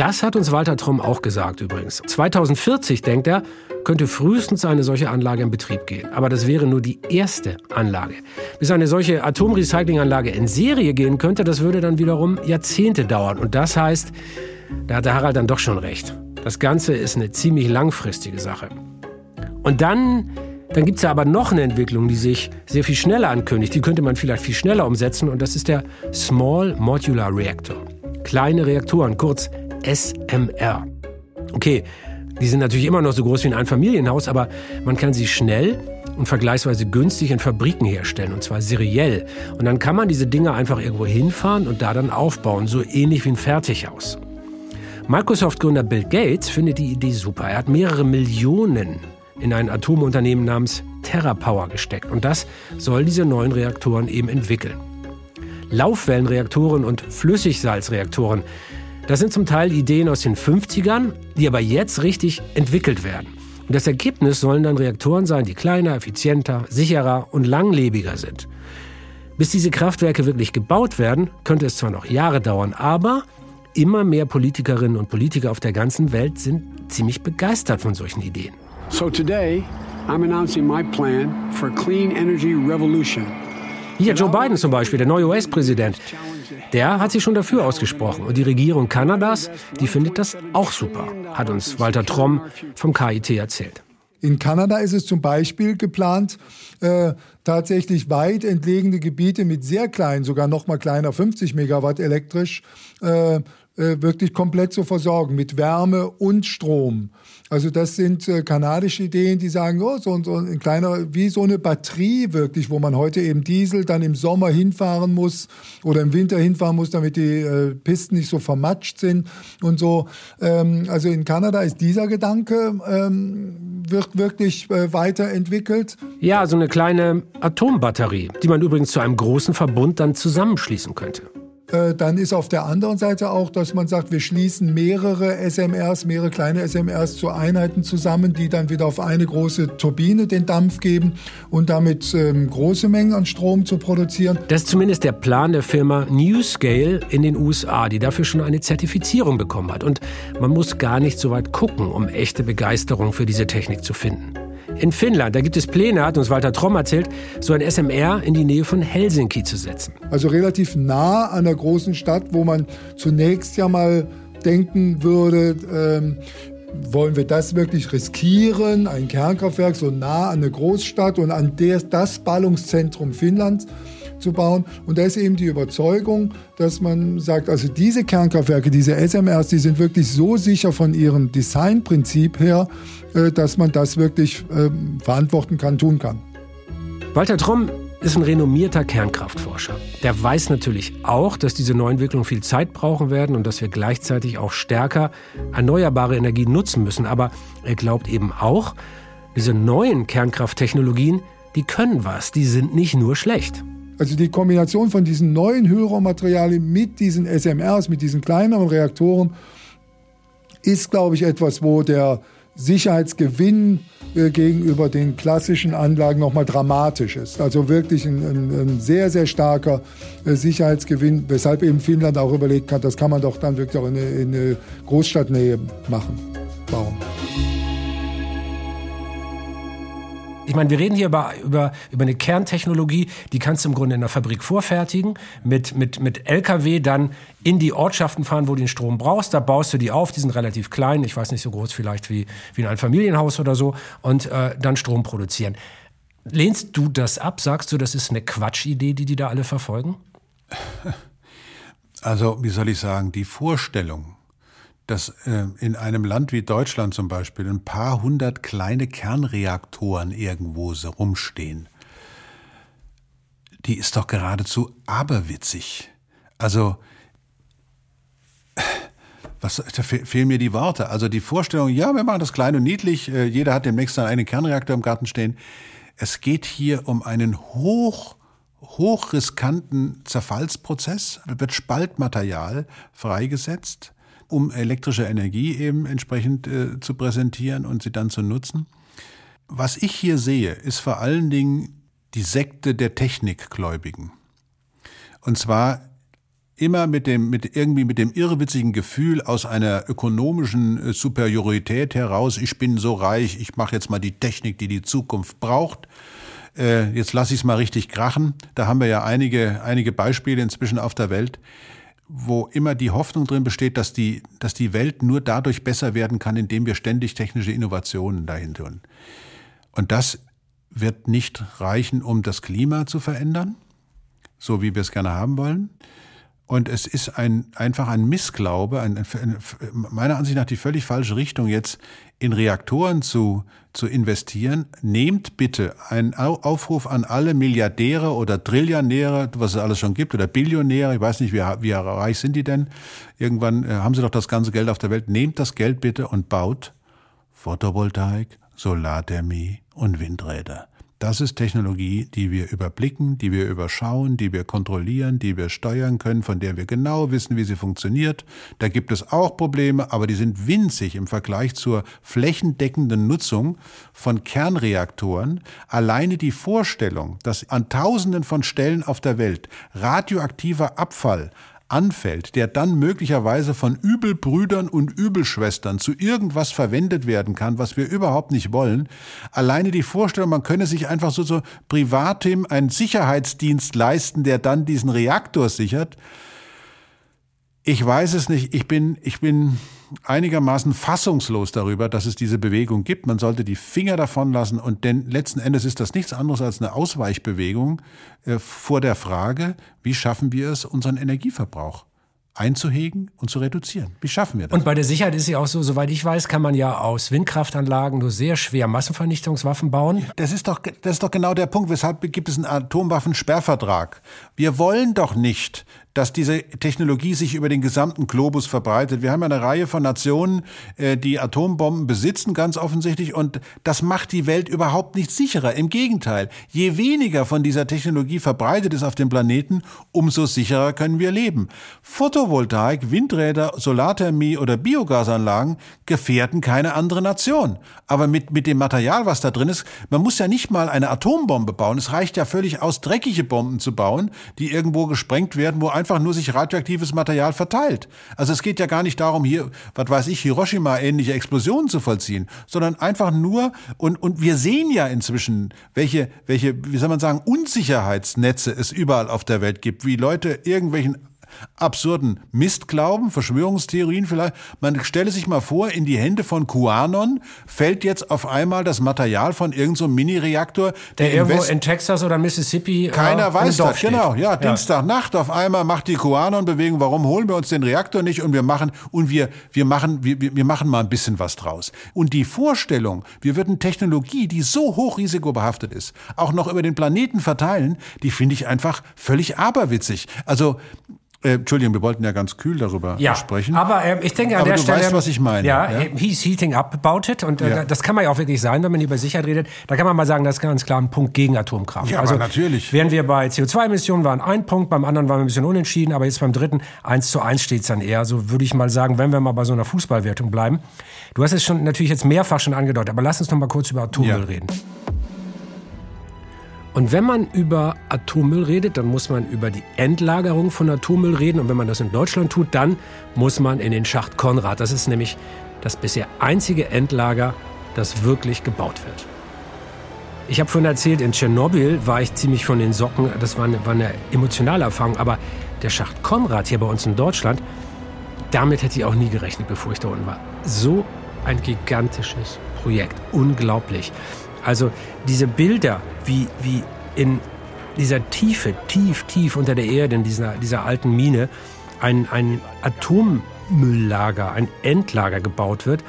Das hat uns Walter Tromm auch gesagt übrigens. 2040, denkt er, könnte frühestens eine solche Anlage in Betrieb gehen. Aber das wäre nur die erste Anlage. Bis eine solche Atomrecyclinganlage in Serie gehen könnte, das würde dann wiederum Jahrzehnte dauern. Und das heißt, da hat der Harald dann doch schon recht. Das Ganze ist eine ziemlich langfristige Sache. Und dann, dann gibt es ja aber noch eine Entwicklung, die sich sehr viel schneller ankündigt. Die könnte man vielleicht viel schneller umsetzen und das ist der Small Modular Reactor. Kleine Reaktoren, kurz SMR. Okay, die sind natürlich immer noch so groß wie ein Einfamilienhaus, aber man kann sie schnell und vergleichsweise günstig in Fabriken herstellen, und zwar seriell. Und dann kann man diese Dinge einfach irgendwo hinfahren und da dann aufbauen, so ähnlich wie ein Fertighaus. Microsoft-Gründer Bill Gates findet die Idee super. Er hat mehrere Millionen in ein Atomunternehmen namens TerraPower gesteckt. Und das soll diese neuen Reaktoren eben entwickeln. Laufwellenreaktoren und Flüssigsalzreaktoren, das sind zum Teil Ideen aus den 50ern, die aber jetzt richtig entwickelt werden. Und das Ergebnis sollen dann Reaktoren sein, die kleiner, effizienter, sicherer und langlebiger sind. Bis diese Kraftwerke wirklich gebaut werden, könnte es zwar noch Jahre dauern, aber Immer mehr Politikerinnen und Politiker auf der ganzen Welt sind ziemlich begeistert von solchen Ideen. So today I'm announcing my plan for a clean energy revolution. Hier Joe Biden zum Beispiel, der neue US-Präsident. Der hat sich schon dafür ausgesprochen. Und die Regierung Kanadas, die findet das auch super, hat uns Walter Tromm vom KIT erzählt. In Kanada ist es zum Beispiel geplant, äh, tatsächlich weit entlegene Gebiete mit sehr kleinen, sogar noch mal kleiner, 50 Megawatt elektrisch, äh, äh, wirklich komplett zu versorgen mit Wärme und Strom. Also das sind äh, kanadische Ideen, die sagen, oh, so, so ein kleiner, wie so eine Batterie wirklich, wo man heute eben Diesel dann im Sommer hinfahren muss oder im Winter hinfahren muss, damit die äh, Pisten nicht so vermatscht sind und so. Ähm, also in Kanada ist dieser Gedanke ähm, wird wirklich äh, weiterentwickelt. Ja, so eine kleine Atombatterie, die man übrigens zu einem großen Verbund dann zusammenschließen könnte. Äh, dann ist auf der anderen Seite auch, dass man sagt, wir schließen mehrere SMRs, mehrere kleine SMRs zu Einheiten zusammen, die dann wieder auf eine große Turbine den Dampf geben und damit ähm, große Mengen an Strom zu produzieren. Das ist zumindest der Plan der Firma NewScale in den USA, die dafür schon eine Zertifizierung bekommen hat. Und man muss gar nicht so weit gucken, um echte Begeisterung für diese Technik zu finden. In Finnland, da gibt es Pläne, hat uns Walter Tromm erzählt, so ein SMR in die Nähe von Helsinki zu setzen. Also relativ nah an der großen Stadt, wo man zunächst ja mal denken würde, ähm, wollen wir das wirklich riskieren, ein Kernkraftwerk so nah an eine Großstadt und an der, das Ballungszentrum Finnlands zu bauen. Und da ist eben die Überzeugung, dass man sagt, also diese Kernkraftwerke, diese SMRs, die sind wirklich so sicher von ihrem Designprinzip her, dass man das wirklich ähm, verantworten kann, tun kann. Walter Tromm ist ein renommierter Kernkraftforscher. Der weiß natürlich auch, dass diese Neuentwicklungen viel Zeit brauchen werden und dass wir gleichzeitig auch stärker erneuerbare Energie nutzen müssen. Aber er glaubt eben auch, diese neuen Kernkrafttechnologien, die können was, die sind nicht nur schlecht. Also die Kombination von diesen neuen Hüllraummaterialien mit diesen SMRs, mit diesen kleineren Reaktoren, ist, glaube ich, etwas, wo der Sicherheitsgewinn äh, gegenüber den klassischen Anlagen nochmal dramatisch ist. Also wirklich ein, ein, ein sehr, sehr starker äh, Sicherheitsgewinn, weshalb eben Finnland auch überlegt hat, das kann man doch dann wirklich auch in in Großstadtnähe machen. Warum? Ich meine, wir reden hier über, über, über eine Kerntechnologie, die kannst du im Grunde in der Fabrik vorfertigen, mit, mit, mit LKW dann in die Ortschaften fahren, wo du den Strom brauchst. Da baust du die auf, die sind relativ klein, ich weiß nicht so groß vielleicht wie, wie in ein Familienhaus oder so, und äh, dann Strom produzieren. Lehnst du das ab? Sagst du, das ist eine Quatschidee, die die da alle verfolgen? Also, wie soll ich sagen, die Vorstellung, dass äh, in einem Land wie Deutschland zum Beispiel ein paar hundert kleine Kernreaktoren irgendwo rumstehen, die ist doch geradezu aberwitzig. Also, was, da fehlen mir die Worte. Also die Vorstellung, ja, wir machen das klein und niedlich, äh, jeder hat demnächst dann einen Kernreaktor im Garten stehen. Es geht hier um einen hoch hochriskanten Zerfallsprozess, da wird Spaltmaterial freigesetzt, um elektrische Energie eben entsprechend äh, zu präsentieren und sie dann zu nutzen. Was ich hier sehe, ist vor allen Dingen die Sekte der Technikgläubigen. Und zwar immer mit dem, mit irgendwie mit dem irrwitzigen Gefühl aus einer ökonomischen äh, Superiorität heraus, ich bin so reich, ich mache jetzt mal die Technik, die die Zukunft braucht äh, jetzt lasse ich es mal richtig krachen. Da haben wir ja einige, einige Beispiele inzwischen auf der Welt, wo immer die Hoffnung drin besteht, dass die, dass die Welt nur dadurch besser werden kann, indem wir ständig technische Innovationen dahin tun. Und das wird nicht reichen, um das Klima zu verändern, so wie wir es gerne haben wollen. Und es ist ein, einfach ein Missglaube, ein, ein, meiner Ansicht nach die völlig falsche Richtung, jetzt in Reaktoren zu, zu investieren. Nehmt bitte einen Aufruf an alle Milliardäre oder Trillionäre, was es alles schon gibt, oder Billionäre, ich weiß nicht, wie, wie reich sind die denn? Irgendwann äh, haben sie doch das ganze Geld auf der Welt. Nehmt das Geld bitte und baut Photovoltaik, Solarthermie und Windräder. Das ist Technologie, die wir überblicken, die wir überschauen, die wir kontrollieren, die wir steuern können, von der wir genau wissen, wie sie funktioniert. Da gibt es auch Probleme, aber die sind winzig im Vergleich zur flächendeckenden Nutzung von Kernreaktoren. Alleine die Vorstellung, dass an Tausenden von Stellen auf der Welt radioaktiver Abfall anfällt, der dann möglicherweise von Übelbrüdern und Übelschwestern zu irgendwas verwendet werden kann, was wir überhaupt nicht wollen. Alleine die Vorstellung, man könne sich einfach so, so privatim einen Sicherheitsdienst leisten, der dann diesen Reaktor sichert, ich weiß es nicht. Ich bin, ich bin einigermaßen fassungslos darüber, dass es diese Bewegung gibt. Man sollte die Finger davon lassen und denn letzten Endes ist das nichts anderes als eine Ausweichbewegung äh, vor der Frage, wie schaffen wir es, unseren Energieverbrauch einzuhegen und zu reduzieren. Wie schaffen wir das? Und bei der Sicherheit ist ja auch so, soweit ich weiß, kann man ja aus Windkraftanlagen nur sehr schwer Massenvernichtungswaffen bauen. Das ist doch, das ist doch genau der Punkt, weshalb gibt es einen Atomwaffensperrvertrag. Wir wollen doch nicht, dass diese Technologie sich über den gesamten Globus verbreitet. Wir haben eine Reihe von Nationen, äh, die Atombomben besitzen, ganz offensichtlich, und das macht die Welt überhaupt nicht sicherer. Im Gegenteil, je weniger von dieser Technologie verbreitet ist auf dem Planeten, umso sicherer können wir leben. Photovoltaik, Windräder, Solarthermie oder Biogasanlagen gefährden keine andere Nation. Aber mit, mit dem Material, was da drin ist, man muss ja nicht mal eine Atombombe bauen. Es reicht ja völlig aus, dreckige Bomben zu bauen, die irgendwo gesprengt werden, wo einfach nur sich radioaktives Material verteilt. Also es geht ja gar nicht darum, hier, was weiß ich, Hiroshima ähnliche Explosionen zu vollziehen, sondern einfach nur, und, und wir sehen ja inzwischen, welche, welche, wie soll man sagen, Unsicherheitsnetze es überall auf der Welt gibt, wie Leute irgendwelchen absurden Mistglauben, Verschwörungstheorien vielleicht. Man stelle sich mal vor, in die Hände von QAnon fällt jetzt auf einmal das Material von irgendeinem so Mini-Reaktor. Der, der irgendwo in Texas oder Mississippi äh, Keiner äh, weiß das, steht. genau. Ja, ja, Dienstagnacht auf einmal macht die QAnon-Bewegung, warum holen wir uns den Reaktor nicht und wir machen, und wir, wir machen, wir, wir machen mal ein bisschen was draus. Und die Vorstellung, wir würden Technologie, die so hoch risikobehaftet ist, auch noch über den Planeten verteilen, die finde ich einfach völlig aberwitzig. Also, äh, Entschuldigung, wir wollten ja ganz kühl darüber ja, sprechen. Aber äh, ich denke an aber der du Stelle. Weißt, was ich meine. Ja, ja, he's heating up about it. Und äh, ja. das kann man ja auch wirklich sein, wenn man über Sicherheit redet. Da kann man mal sagen, das ist ganz klar ein Punkt gegen Atomkraft. Ja, also, aber natürlich. Während wir bei CO2-Emissionen waren ein Punkt, beim anderen waren wir ein bisschen unentschieden, aber jetzt beim dritten eins zu eins steht es dann eher. So würde ich mal sagen, wenn wir mal bei so einer Fußballwertung bleiben. Du hast es schon natürlich jetzt mehrfach schon angedeutet, aber lass uns noch mal kurz über Atommüll reden. Und wenn man über Atommüll redet, dann muss man über die Endlagerung von Atommüll reden. Und wenn man das in Deutschland tut, dann muss man in den Schacht Konrad. Das ist nämlich das bisher einzige Endlager, das wirklich gebaut wird. Ich habe vorhin erzählt, in Tschernobyl war ich ziemlich von den Socken. Das war eine, war eine emotionale Erfahrung. Aber der Schacht Konrad hier bei uns in Deutschland, damit hätte ich auch nie gerechnet, bevor ich da unten war. So ein gigantisches Projekt. Unglaublich. Also diese Bilder, wie, wie in dieser Tiefe, tief, tief unter der Erde, in dieser, dieser alten Mine, ein, ein Atommülllager, ein Endlager gebaut wird.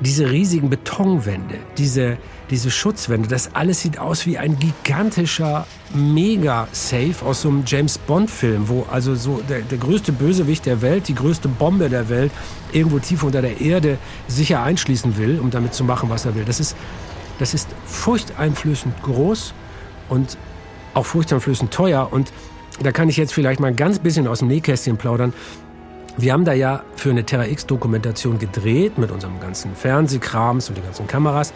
Diese riesigen Betonwände, diese, diese Schutzwände, das alles sieht aus wie ein gigantischer Mega-Safe aus so einem James Bond-Film, wo also so der, der größte Bösewicht der Welt, die größte Bombe der Welt irgendwo tief unter der Erde sicher einschließen will, um damit zu machen, was er will. Das ist, das ist furchteinflößend groß und auch furchteinflößend teuer. Und da kann ich jetzt vielleicht mal ein ganz bisschen aus dem Nähkästchen plaudern. Wir haben da ja für eine Terra X-Dokumentation gedreht mit unserem ganzen Fernsehkrams und den ganzen Kameras.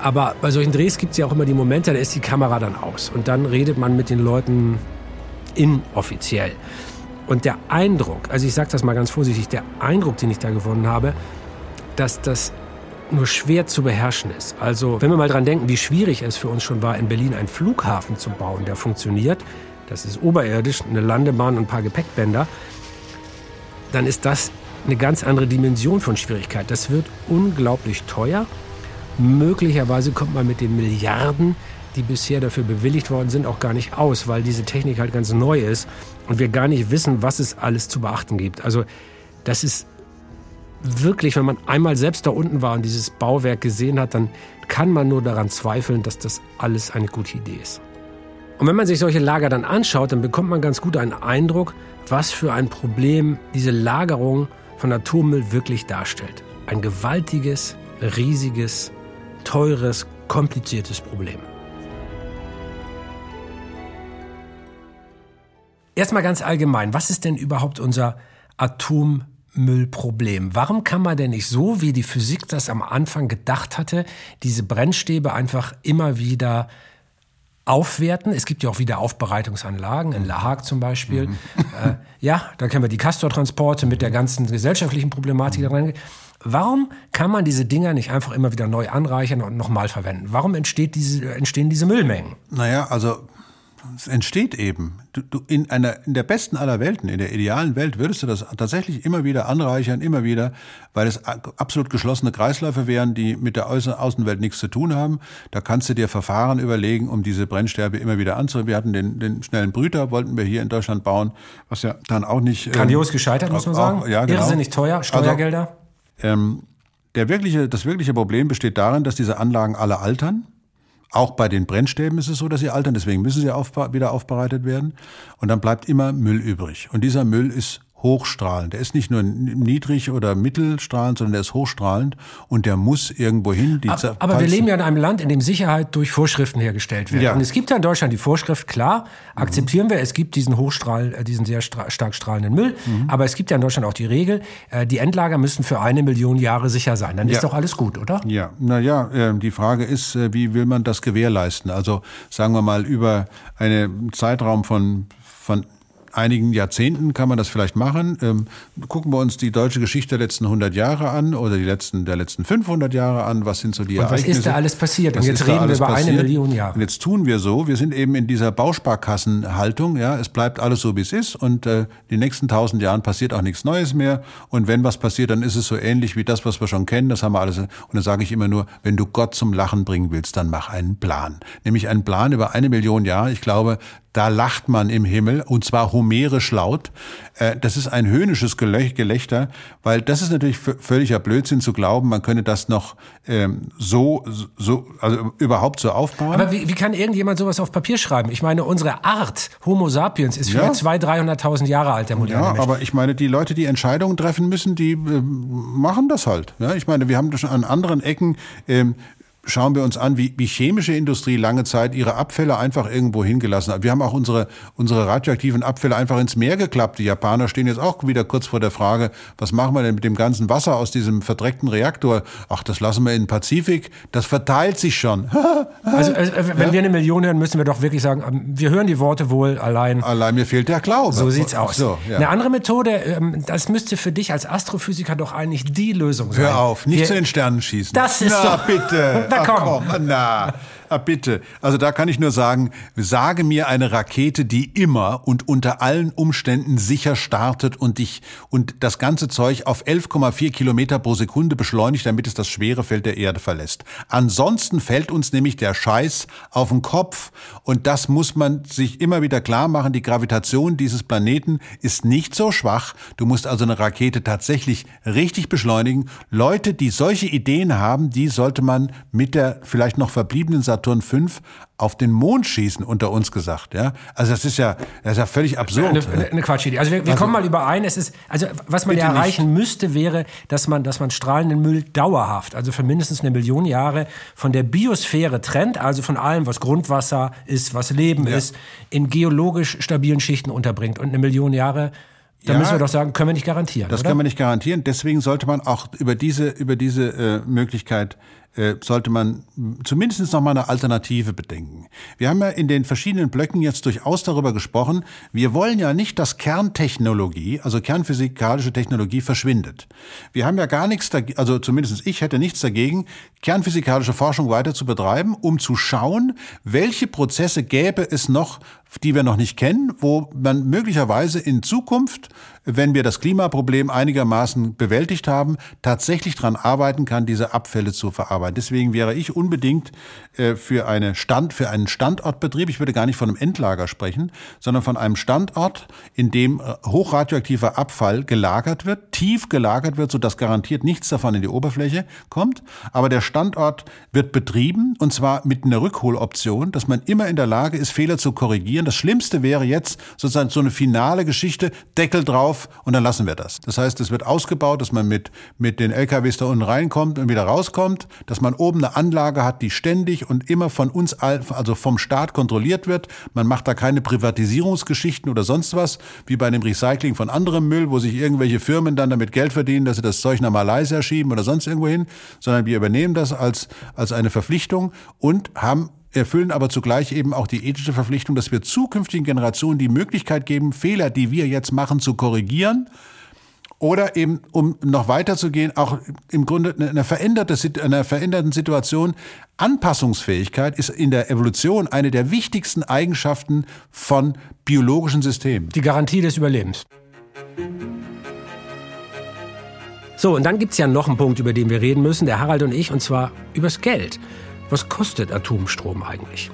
Aber bei solchen Drehs gibt es ja auch immer die Momente, da ist die Kamera dann aus. Und dann redet man mit den Leuten inoffiziell. Und der Eindruck, also ich sage das mal ganz vorsichtig, der Eindruck, den ich da gewonnen habe, dass das nur schwer zu beherrschen ist. Also wenn wir mal dran denken, wie schwierig es für uns schon war, in Berlin einen Flughafen zu bauen, der funktioniert, das ist oberirdisch, eine Landebahn und ein paar Gepäckbänder, dann ist das eine ganz andere Dimension von Schwierigkeit. Das wird unglaublich teuer. Möglicherweise kommt man mit den Milliarden, die bisher dafür bewilligt worden sind, auch gar nicht aus, weil diese Technik halt ganz neu ist und wir gar nicht wissen, was es alles zu beachten gibt. Also das ist wirklich, wenn man einmal selbst da unten war und dieses Bauwerk gesehen hat, dann kann man nur daran zweifeln, dass das alles eine gute Idee ist. Und wenn man sich solche Lager dann anschaut, dann bekommt man ganz gut einen Eindruck, was für ein Problem diese Lagerung von Atommüll wirklich darstellt. Ein gewaltiges, riesiges, teures, kompliziertes Problem. Erstmal ganz allgemein, was ist denn überhaupt unser Atommüllproblem? Warum kann man denn nicht so, wie die Physik das am Anfang gedacht hatte, diese Brennstäbe einfach immer wieder aufwerten. Es gibt ja auch wieder Aufbereitungsanlagen, in La Hague zum Beispiel. Mhm. Äh, ja, da kennen wir die Castor-Transporte mit der ganzen gesellschaftlichen Problematik. Mhm. Warum kann man diese Dinger nicht einfach immer wieder neu anreichern und nochmal verwenden? Warum diese, entstehen diese Müllmengen? Naja, also es entsteht eben. Du, du, in, einer, in der besten aller Welten, in der idealen Welt, würdest du das tatsächlich immer wieder anreichern, immer wieder, weil es absolut geschlossene Kreisläufe wären, die mit der Außenwelt nichts zu tun haben. Da kannst du dir Verfahren überlegen, um diese Brennsterbe immer wieder anzureichern. Wir hatten den, den schnellen Brüter, wollten wir hier in Deutschland bauen, was ja dann auch nicht... Ähm, Grandios gescheitert, muss man sagen. Auch, ja, genau. Irrsinnig teuer, also, Steuergelder. Also, ähm, der wirkliche, das wirkliche Problem besteht darin, dass diese Anlagen alle altern auch bei den Brennstäben ist es so, dass sie altern, deswegen müssen sie aufbe wieder aufbereitet werden. Und dann bleibt immer Müll übrig. Und dieser Müll ist hochstrahlend. Der ist nicht nur niedrig oder mittelstrahlend, sondern der ist hochstrahlend und der muss irgendwo hin. aber, aber wir leben ja in einem Land, in dem Sicherheit durch Vorschriften hergestellt wird. Ja. Und es gibt ja in Deutschland die Vorschrift, klar, akzeptieren mhm. wir, es gibt diesen Hochstrahl, äh, diesen sehr stark strahlenden Müll, mhm. aber es gibt ja in Deutschland auch die Regel, äh, die Endlager müssen für eine Million Jahre sicher sein. Dann ja. ist doch alles gut, oder? Ja, naja, ähm, die Frage ist, äh, wie will man das gewährleisten? Also sagen wir mal über einen Zeitraum von von einigen Jahrzehnten kann man das vielleicht machen. Ähm, gucken wir uns die deutsche Geschichte der letzten 100 Jahre an oder die letzten, der letzten 500 Jahre an. Was sind so die Und was ist da alles passiert? Und jetzt reden wir über passiert? eine Million Jahre. Und jetzt tun wir so. Wir sind eben in dieser Bausparkassenhaltung. Ja, es bleibt alles so, wie es ist. Und äh, die nächsten 1000 Jahren passiert auch nichts Neues mehr. Und wenn was passiert, dann ist es so ähnlich wie das, was wir schon kennen. Das haben wir alles. Und dann sage ich immer nur, wenn du Gott zum Lachen bringen willst, dann mach einen Plan. Nämlich einen Plan über eine Million Jahre. Ich glaube, da lacht man im Himmel und zwar homerisch laut. Äh, das ist ein höhnisches Gelächter, weil das ist natürlich völliger Blödsinn zu glauben, man könne das noch ähm, so, so, also überhaupt so aufbauen. Aber wie, wie kann irgendjemand sowas auf Papier schreiben? Ich meine, unsere Art, Homo sapiens, ist ja. 200.000, 300.000 Jahre alt, der moderne ja, Mensch. aber ich meine, die Leute, die Entscheidungen treffen müssen, die äh, machen das halt. Ja, ich meine, wir haben schon an anderen Ecken ähm, schauen wir uns an, wie, wie chemische Industrie lange Zeit ihre Abfälle einfach irgendwo hingelassen hat. Wir haben auch unsere, unsere radioaktiven Abfälle einfach ins Meer geklappt. Die Japaner stehen jetzt auch wieder kurz vor der Frage, was machen wir denn mit dem ganzen Wasser aus diesem verdreckten Reaktor? Ach, das lassen wir in den Pazifik. Das verteilt sich schon. also, also, wenn ja? wir eine Million hören, müssen wir doch wirklich sagen, ähm, wir hören die Worte wohl allein. Allein mir fehlt der Glaube. So sieht's aus. So, ja. Eine andere Methode, ähm, das müsste für dich als Astrophysiker doch eigentlich die Lösung sein. Hör auf, nicht wir, zu den Sternen schießen. Das ist Na, doch... bitte. Na komm. Ach, komm na. Ah, bitte. Also da kann ich nur sagen, sage mir eine Rakete, die immer und unter allen Umständen sicher startet und dich und das ganze Zeug auf 11,4 Kilometer pro Sekunde beschleunigt, damit es das schwere Feld der Erde verlässt. Ansonsten fällt uns nämlich der Scheiß auf den Kopf und das muss man sich immer wieder klar machen. Die Gravitation dieses Planeten ist nicht so schwach. Du musst also eine Rakete tatsächlich richtig beschleunigen. Leute, die solche Ideen haben, die sollte man mit der vielleicht noch verbliebenen Saturn V auf den Mond schießen, unter uns gesagt. Ja? Also das ist ja, das ist ja völlig absurd. Eine, eine Quatschidee. Also wir, wir also, kommen mal überein. Es ist, also was man ja erreichen nicht. müsste, wäre, dass man, dass man strahlenden Müll dauerhaft, also für mindestens eine Million Jahre von der Biosphäre trennt, also von allem, was Grundwasser ist, was Leben ja. ist, in geologisch stabilen Schichten unterbringt. Und eine Million Jahre da ja, müssen wir doch sagen, können wir nicht garantieren. Das oder? können wir nicht garantieren. Deswegen sollte man auch über diese, über diese äh, Möglichkeit sollte man zumindest noch mal eine Alternative bedenken. Wir haben ja in den verschiedenen Blöcken jetzt durchaus darüber gesprochen, wir wollen ja nicht, dass Kerntechnologie, also kernphysikalische Technologie verschwindet. Wir haben ja gar nichts, dagegen, also zumindest ich hätte nichts dagegen, kernphysikalische Forschung weiter zu betreiben, um zu schauen, welche Prozesse gäbe es noch, die wir noch nicht kennen, wo man möglicherweise in Zukunft, wenn wir das Klimaproblem einigermaßen bewältigt haben, tatsächlich daran arbeiten kann, diese Abfälle zu verarbeiten. Deswegen wäre ich unbedingt äh, für, eine Stand, für einen Standortbetrieb, ich würde gar nicht von einem Endlager sprechen, sondern von einem Standort, in dem äh, hochradioaktiver Abfall gelagert wird, tief gelagert wird, sodass garantiert nichts davon in die Oberfläche kommt. Aber der Standort wird betrieben und zwar mit einer Rückholoption, dass man immer in der Lage ist, Fehler zu korrigieren. Das Schlimmste wäre jetzt sozusagen so eine finale Geschichte, Deckel drauf und dann lassen wir das. Das heißt, es wird ausgebaut, dass man mit, mit den LKWs da unten reinkommt und wieder rauskommt, dass man oben eine Anlage hat, die ständig und immer von uns, also vom Staat kontrolliert wird. Man macht da keine Privatisierungsgeschichten oder sonst was, wie bei dem Recycling von anderem Müll, wo sich irgendwelche Firmen dann damit Geld verdienen, dass sie das Zeug nach Malaysia schieben oder sonst irgendwo hin, sondern wir übernehmen das als, als eine Verpflichtung und haben erfüllen aber zugleich eben auch die ethische Verpflichtung, dass wir zukünftigen Generationen die Möglichkeit geben, Fehler, die wir jetzt machen, zu korrigieren. Oder eben, um noch weiter zu gehen, auch im Grunde eine veränderte, einer veränderten Situation. Anpassungsfähigkeit ist in der Evolution eine der wichtigsten Eigenschaften von biologischen Systemen. Die Garantie des Überlebens. So, und dann gibt's ja noch einen Punkt, über den wir reden müssen, der Harald und ich, und zwar übers Geld was kostet Atomstrom eigentlich?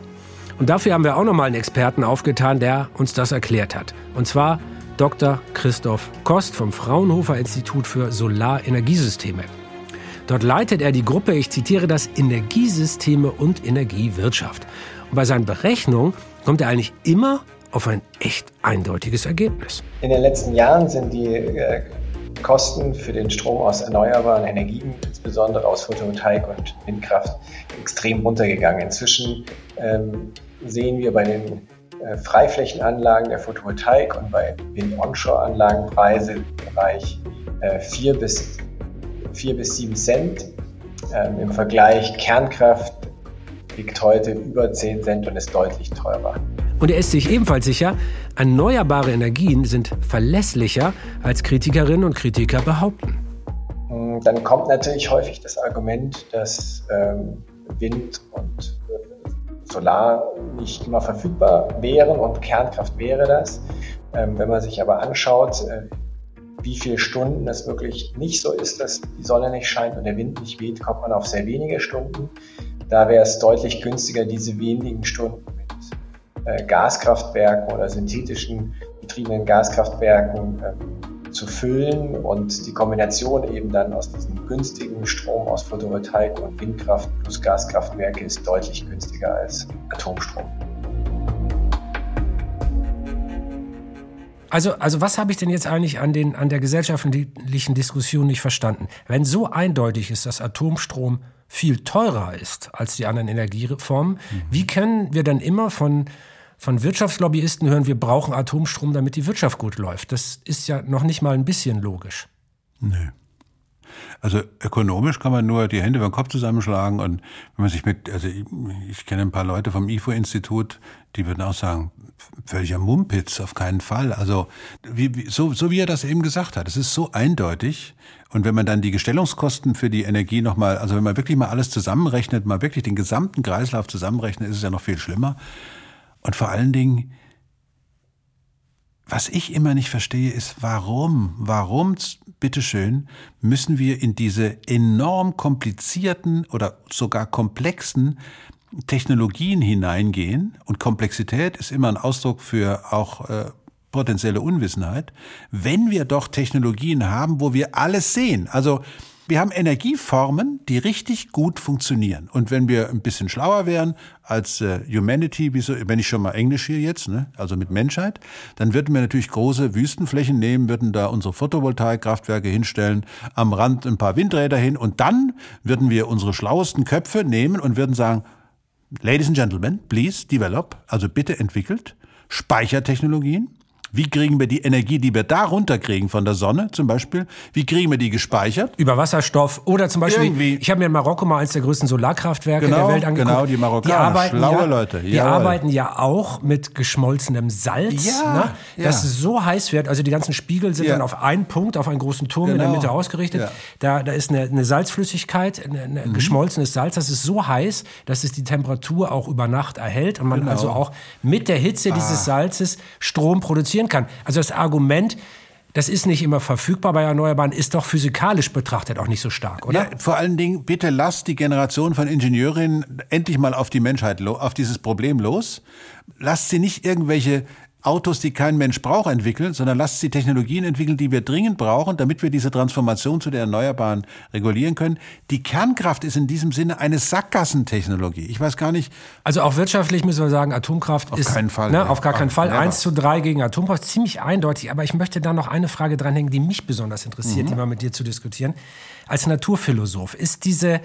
Und dafür haben wir auch nochmal einen Experten aufgetan, der uns das erklärt hat. Und zwar Dr. Christoph Kost vom Fraunhofer Institut für Solarenergiesysteme. Dort leitet er die Gruppe, ich zitiere das, Energiesysteme und Energiewirtschaft. Und bei seinen Berechnungen kommt er eigentlich immer auf ein echt eindeutiges Ergebnis. In den letzten Jahren sind die äh, Kosten für den Strom aus erneuerbaren Energien, insbesondere aus Photovoltaik und Windkraft, extrem runtergegangen. Inzwischen ähm, sehen wir bei den äh, Freiflächenanlagen der Photovoltaik und bei Wind-Onshore-Anlagen Preise im Bereich äh, 4, bis, 4 bis 7 Cent. Ähm, Im Vergleich Kernkraft liegt heute über 10 Cent und ist deutlich teurer. Und er ist sich ebenfalls sicher, erneuerbare Energien sind verlässlicher, als Kritikerinnen und Kritiker behaupten. Hm, dann kommt natürlich häufig das Argument, dass ähm, Wind und äh, Solar nicht immer verfügbar wären und Kernkraft wäre das. Ähm, wenn man sich aber anschaut, äh, wie viele Stunden es wirklich nicht so ist, dass die Sonne nicht scheint und der Wind nicht weht, kommt man auf sehr wenige Stunden. Da wäre es deutlich günstiger, diese wenigen Stunden Gaskraftwerken oder synthetischen betriebenen Gaskraftwerken äh, zu füllen und die Kombination eben dann aus diesem günstigen Strom aus Photovoltaik und Windkraft plus Gaskraftwerke ist deutlich günstiger als Atomstrom. Also, also was habe ich denn jetzt eigentlich an, den, an der gesellschaftlichen Diskussion nicht verstanden? Wenn so eindeutig ist, dass Atomstrom viel teurer ist als die anderen Energieformen, mhm. wie können wir dann immer von, von Wirtschaftslobbyisten hören, wir brauchen Atomstrom, damit die Wirtschaft gut läuft? Das ist ja noch nicht mal ein bisschen logisch. Nee. Also ökonomisch kann man nur die Hände beim Kopf zusammenschlagen und wenn man sich mit, also ich, ich kenne ein paar Leute vom IFO-Institut, die würden auch sagen, völliger Mumpitz, auf keinen Fall. Also wie, wie, so, so wie er das eben gesagt hat, es ist so eindeutig. Und wenn man dann die Gestellungskosten für die Energie nochmal, also wenn man wirklich mal alles zusammenrechnet, mal wirklich den gesamten Kreislauf zusammenrechnet, ist es ja noch viel schlimmer. Und vor allen Dingen, was ich immer nicht verstehe, ist, warum, warum, bitteschön, müssen wir in diese enorm komplizierten oder sogar komplexen Technologien hineingehen? Und Komplexität ist immer ein Ausdruck für auch äh, potenzielle Unwissenheit, wenn wir doch Technologien haben, wo wir alles sehen. Also wir haben Energieformen, die richtig gut funktionieren. Und wenn wir ein bisschen schlauer wären als äh, Humanity, wie so, wenn ich schon mal Englisch hier jetzt, ne, also mit Menschheit, dann würden wir natürlich große Wüstenflächen nehmen, würden da unsere Photovoltaikkraftwerke hinstellen, am Rand ein paar Windräder hin und dann würden wir unsere schlauesten Köpfe nehmen und würden sagen, Ladies and Gentlemen, please develop, also bitte entwickelt Speichertechnologien, wie kriegen wir die Energie, die wir da runterkriegen von der Sonne zum Beispiel, wie kriegen wir die gespeichert? Über Wasserstoff oder zum Beispiel, Irgendwie. ich habe mir in Marokko mal eins der größten Solarkraftwerke genau, der Welt angeguckt. Genau, die Marokkaner, die arbeiten schlaue ja, Leute. Die Jawohl. arbeiten ja auch mit geschmolzenem Salz, ja, ne? das ja. so heiß wird, also die ganzen Spiegel sind ja. dann auf einen Punkt, auf einen großen Turm genau. in der genau. Mitte ausgerichtet. Ja. Da, da ist eine, eine Salzflüssigkeit, eine, eine mhm. geschmolzenes Salz, das ist so heiß, dass es die Temperatur auch über Nacht erhält und man genau. also auch mit der Hitze ah. dieses Salzes Strom produzieren kann. Also das Argument, das ist nicht immer verfügbar bei Erneuerbaren, ist doch physikalisch betrachtet auch nicht so stark, oder? Ja, vor allen Dingen, bitte lasst die Generation von Ingenieurinnen endlich mal auf die Menschheit, auf dieses Problem los. Lasst sie nicht irgendwelche Autos, die kein Mensch braucht, entwickeln, sondern lasst sie Technologien entwickeln, die wir dringend brauchen, damit wir diese Transformation zu der Erneuerbaren regulieren können. Die Kernkraft ist in diesem Sinne eine Sackgassentechnologie. Ich weiß gar nicht. Also auch wirtschaftlich müssen wir sagen, Atomkraft auf ist. Auf keinen Fall. Ne, auf gar keinen Fall. Never. 1 zu 3 gegen Atomkraft. Ziemlich eindeutig. Aber ich möchte da noch eine Frage dranhängen, die mich besonders interessiert, mhm. die mal mit dir zu diskutieren. Als Naturphilosoph ist diese,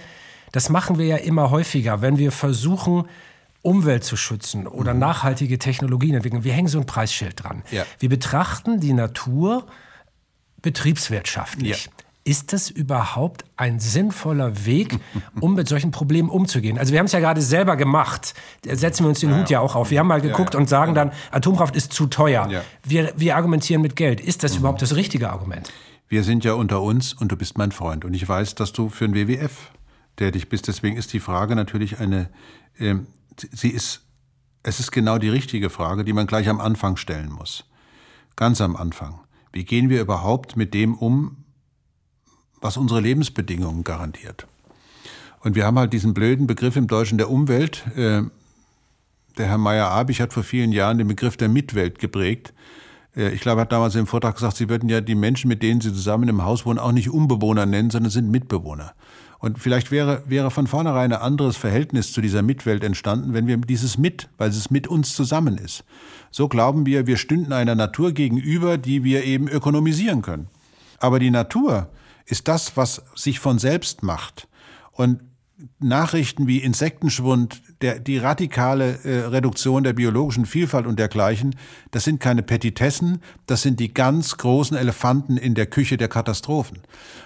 das machen wir ja immer häufiger, wenn wir versuchen, Umwelt zu schützen oder mhm. nachhaltige Technologien entwickeln. Wir hängen so ein Preisschild dran. Ja. Wir betrachten die Natur betriebswirtschaftlich. Ja. Ist das überhaupt ein sinnvoller Weg, um mit solchen Problemen umzugehen? Also wir haben es ja gerade selber gemacht. Setzen wir uns den ja, Hut ja auch auf. Wir haben mal geguckt und sagen dann, Atomkraft ist zu teuer. Wir, wir argumentieren mit Geld. Ist das mhm. überhaupt das richtige Argument? Wir sind ja unter uns und du bist mein Freund. Und ich weiß, dass du für den WWF tätig bist. Deswegen ist die Frage natürlich eine ähm, sie ist, es ist genau die richtige Frage, die man gleich am Anfang stellen muss. Ganz am Anfang. Wie gehen wir überhaupt mit dem um, was unsere Lebensbedingungen garantiert? Und wir haben halt diesen blöden Begriff im Deutschen der Umwelt. Äh, der Herr Meyer-Abich hat vor vielen Jahren den Begriff der Mitwelt geprägt. Äh, ich glaube, er hat damals im Vortrag gesagt, Sie würden ja die Menschen, mit denen Sie zusammen im Haus wohnen, auch nicht Umbewohner nennen, sondern sind Mitbewohner. Und vielleicht wäre, wäre von vornherein ein anderes Verhältnis zu dieser Mitwelt entstanden, wenn wir dieses mit, weil es mit uns zusammen ist. So glauben wir, wir stünden einer Natur gegenüber, die wir eben ökonomisieren können. Aber die Natur ist das, was sich von selbst macht. Und Nachrichten wie Insektenschwund, der, die radikale äh, Reduktion der biologischen Vielfalt und dergleichen, das sind keine Petitessen, das sind die ganz großen Elefanten in der Küche der Katastrophen.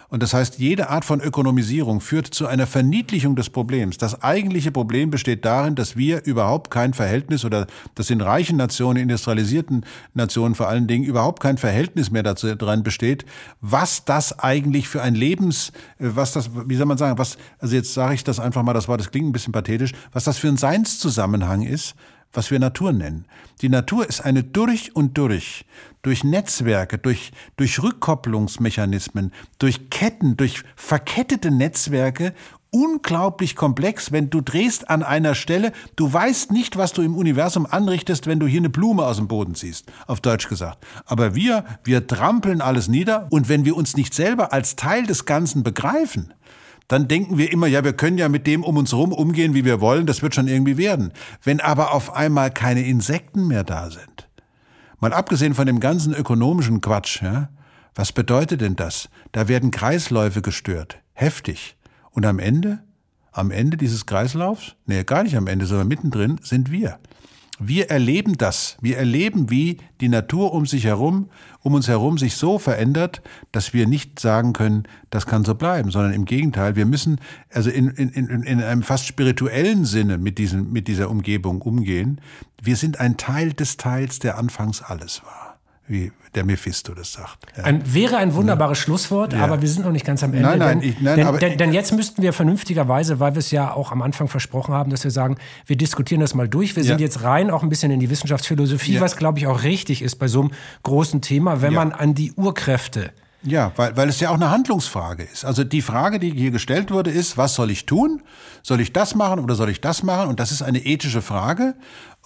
Und das heißt, jede Art von Ökonomisierung führt zu einer Verniedlichung des Problems. Das eigentliche Problem besteht darin, dass wir überhaupt kein Verhältnis oder dass in reichen Nationen, industrialisierten Nationen vor allen Dingen überhaupt kein Verhältnis mehr dazu dran besteht, was das eigentlich für ein Lebens, äh, was das, wie soll man sagen, was, also jetzt sage ich das einfach mal, das Wort, das klingt ein bisschen pathetisch, was das für ein Seinszusammenhang ist, was wir Natur nennen. Die Natur ist eine durch und durch, durch Netzwerke, durch, durch Rückkopplungsmechanismen, durch Ketten, durch verkettete Netzwerke unglaublich komplex, wenn du drehst an einer Stelle, du weißt nicht, was du im Universum anrichtest, wenn du hier eine Blume aus dem Boden ziehst, auf Deutsch gesagt. Aber wir, wir trampeln alles nieder und wenn wir uns nicht selber als Teil des Ganzen begreifen, dann denken wir immer, ja, wir können ja mit dem um uns herum umgehen, wie wir wollen, das wird schon irgendwie werden. Wenn aber auf einmal keine Insekten mehr da sind, mal abgesehen von dem ganzen ökonomischen Quatsch, ja, was bedeutet denn das? Da werden Kreisläufe gestört, heftig. Und am Ende, am Ende dieses Kreislaufs, nee, gar nicht am Ende, sondern mittendrin sind wir. Wir erleben das. Wir erleben, wie die Natur um sich herum, um uns herum sich so verändert, dass wir nicht sagen können, das kann so bleiben, sondern im Gegenteil, wir müssen also in, in, in, in einem fast spirituellen Sinne mit, diesen, mit dieser Umgebung umgehen. Wir sind ein Teil des Teils, der anfangs alles war. Wie der Mephisto das sagt. Ja. Ein, wäre ein wunderbares Schlusswort, ja. aber wir sind noch nicht ganz am Ende. Nein, nein, denn, ich, nein denn, aber denn, denn, jetzt müssten wir vernünftigerweise, weil wir es ja auch am Anfang versprochen haben, dass wir sagen, wir diskutieren das mal durch. Wir sind jetzt rein auch ein bisschen in die Wissenschaftsphilosophie, was glaube ich auch richtig ist bei so einem großen Thema, wenn man an die Urkräfte ja, weil, weil es ja auch eine Handlungsfrage ist. Also die Frage, die hier gestellt wurde, ist, was soll ich tun? Soll ich das machen oder soll ich das machen? Und das ist eine ethische Frage.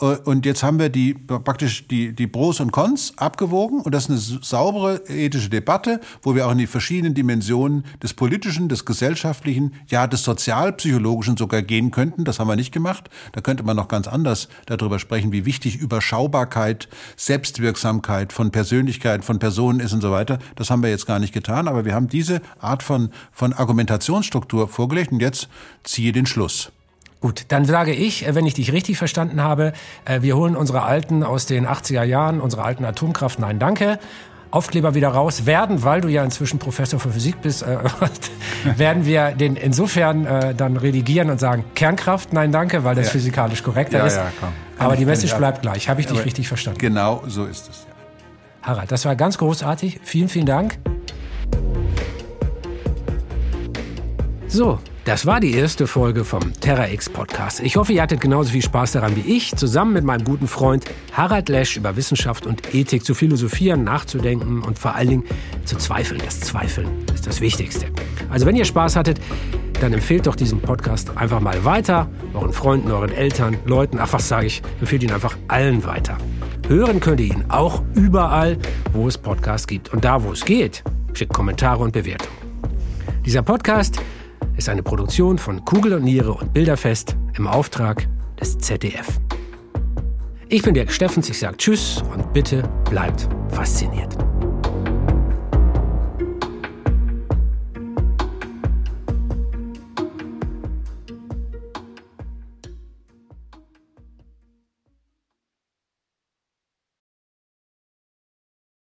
Äh, und jetzt haben wir die praktisch die, die Pros und Cons abgewogen und das ist eine saubere ethische Debatte, wo wir auch in die verschiedenen Dimensionen des politischen, des gesellschaftlichen, ja des sozialpsychologischen sogar gehen könnten. Das haben wir nicht gemacht. Da könnte man noch ganz anders darüber sprechen, wie wichtig Überschaubarkeit, Selbstwirksamkeit von Persönlichkeit, von Personen ist und so weiter. Das haben wir jetzt gar nicht getan, aber wir haben diese Art von, von Argumentationsstruktur vorgelegt und jetzt ziehe den Schluss. Gut, dann sage ich, äh, wenn ich dich richtig verstanden habe, äh, wir holen unsere alten aus den 80er Jahren, unsere alten Atomkraft, nein, danke. Aufkleber wieder raus werden, weil du ja inzwischen Professor für Physik bist, äh, werden wir den insofern äh, dann redigieren und sagen Kernkraft, nein, danke, weil das ja. physikalisch korrekter ja, ist. Ja, komm. Aber die Message bleibt gleich. Habe ich dich richtig verstanden? Genau, so ist es. Harald, das war ganz großartig. Vielen, vielen Dank. So, das war die erste Folge vom TerraX Podcast. Ich hoffe, ihr hattet genauso viel Spaß daran wie ich, zusammen mit meinem guten Freund Harald Lesch über Wissenschaft und Ethik zu philosophieren, nachzudenken und vor allen Dingen zu zweifeln. Das Zweifeln ist das Wichtigste. Also wenn ihr Spaß hattet, dann empfehlt doch diesen Podcast einfach mal weiter, euren Freunden, euren Eltern, Leuten, ach was sage ich, empfehlt ihn einfach allen weiter. Hören könnt ihr ihn auch überall, wo es Podcasts gibt. Und da, wo es geht, schickt Kommentare und Bewertungen. Dieser Podcast ist eine Produktion von Kugel und Niere und Bilderfest im Auftrag des ZDF. Ich bin Dirk Steffens, ich sage Tschüss und bitte bleibt fasziniert.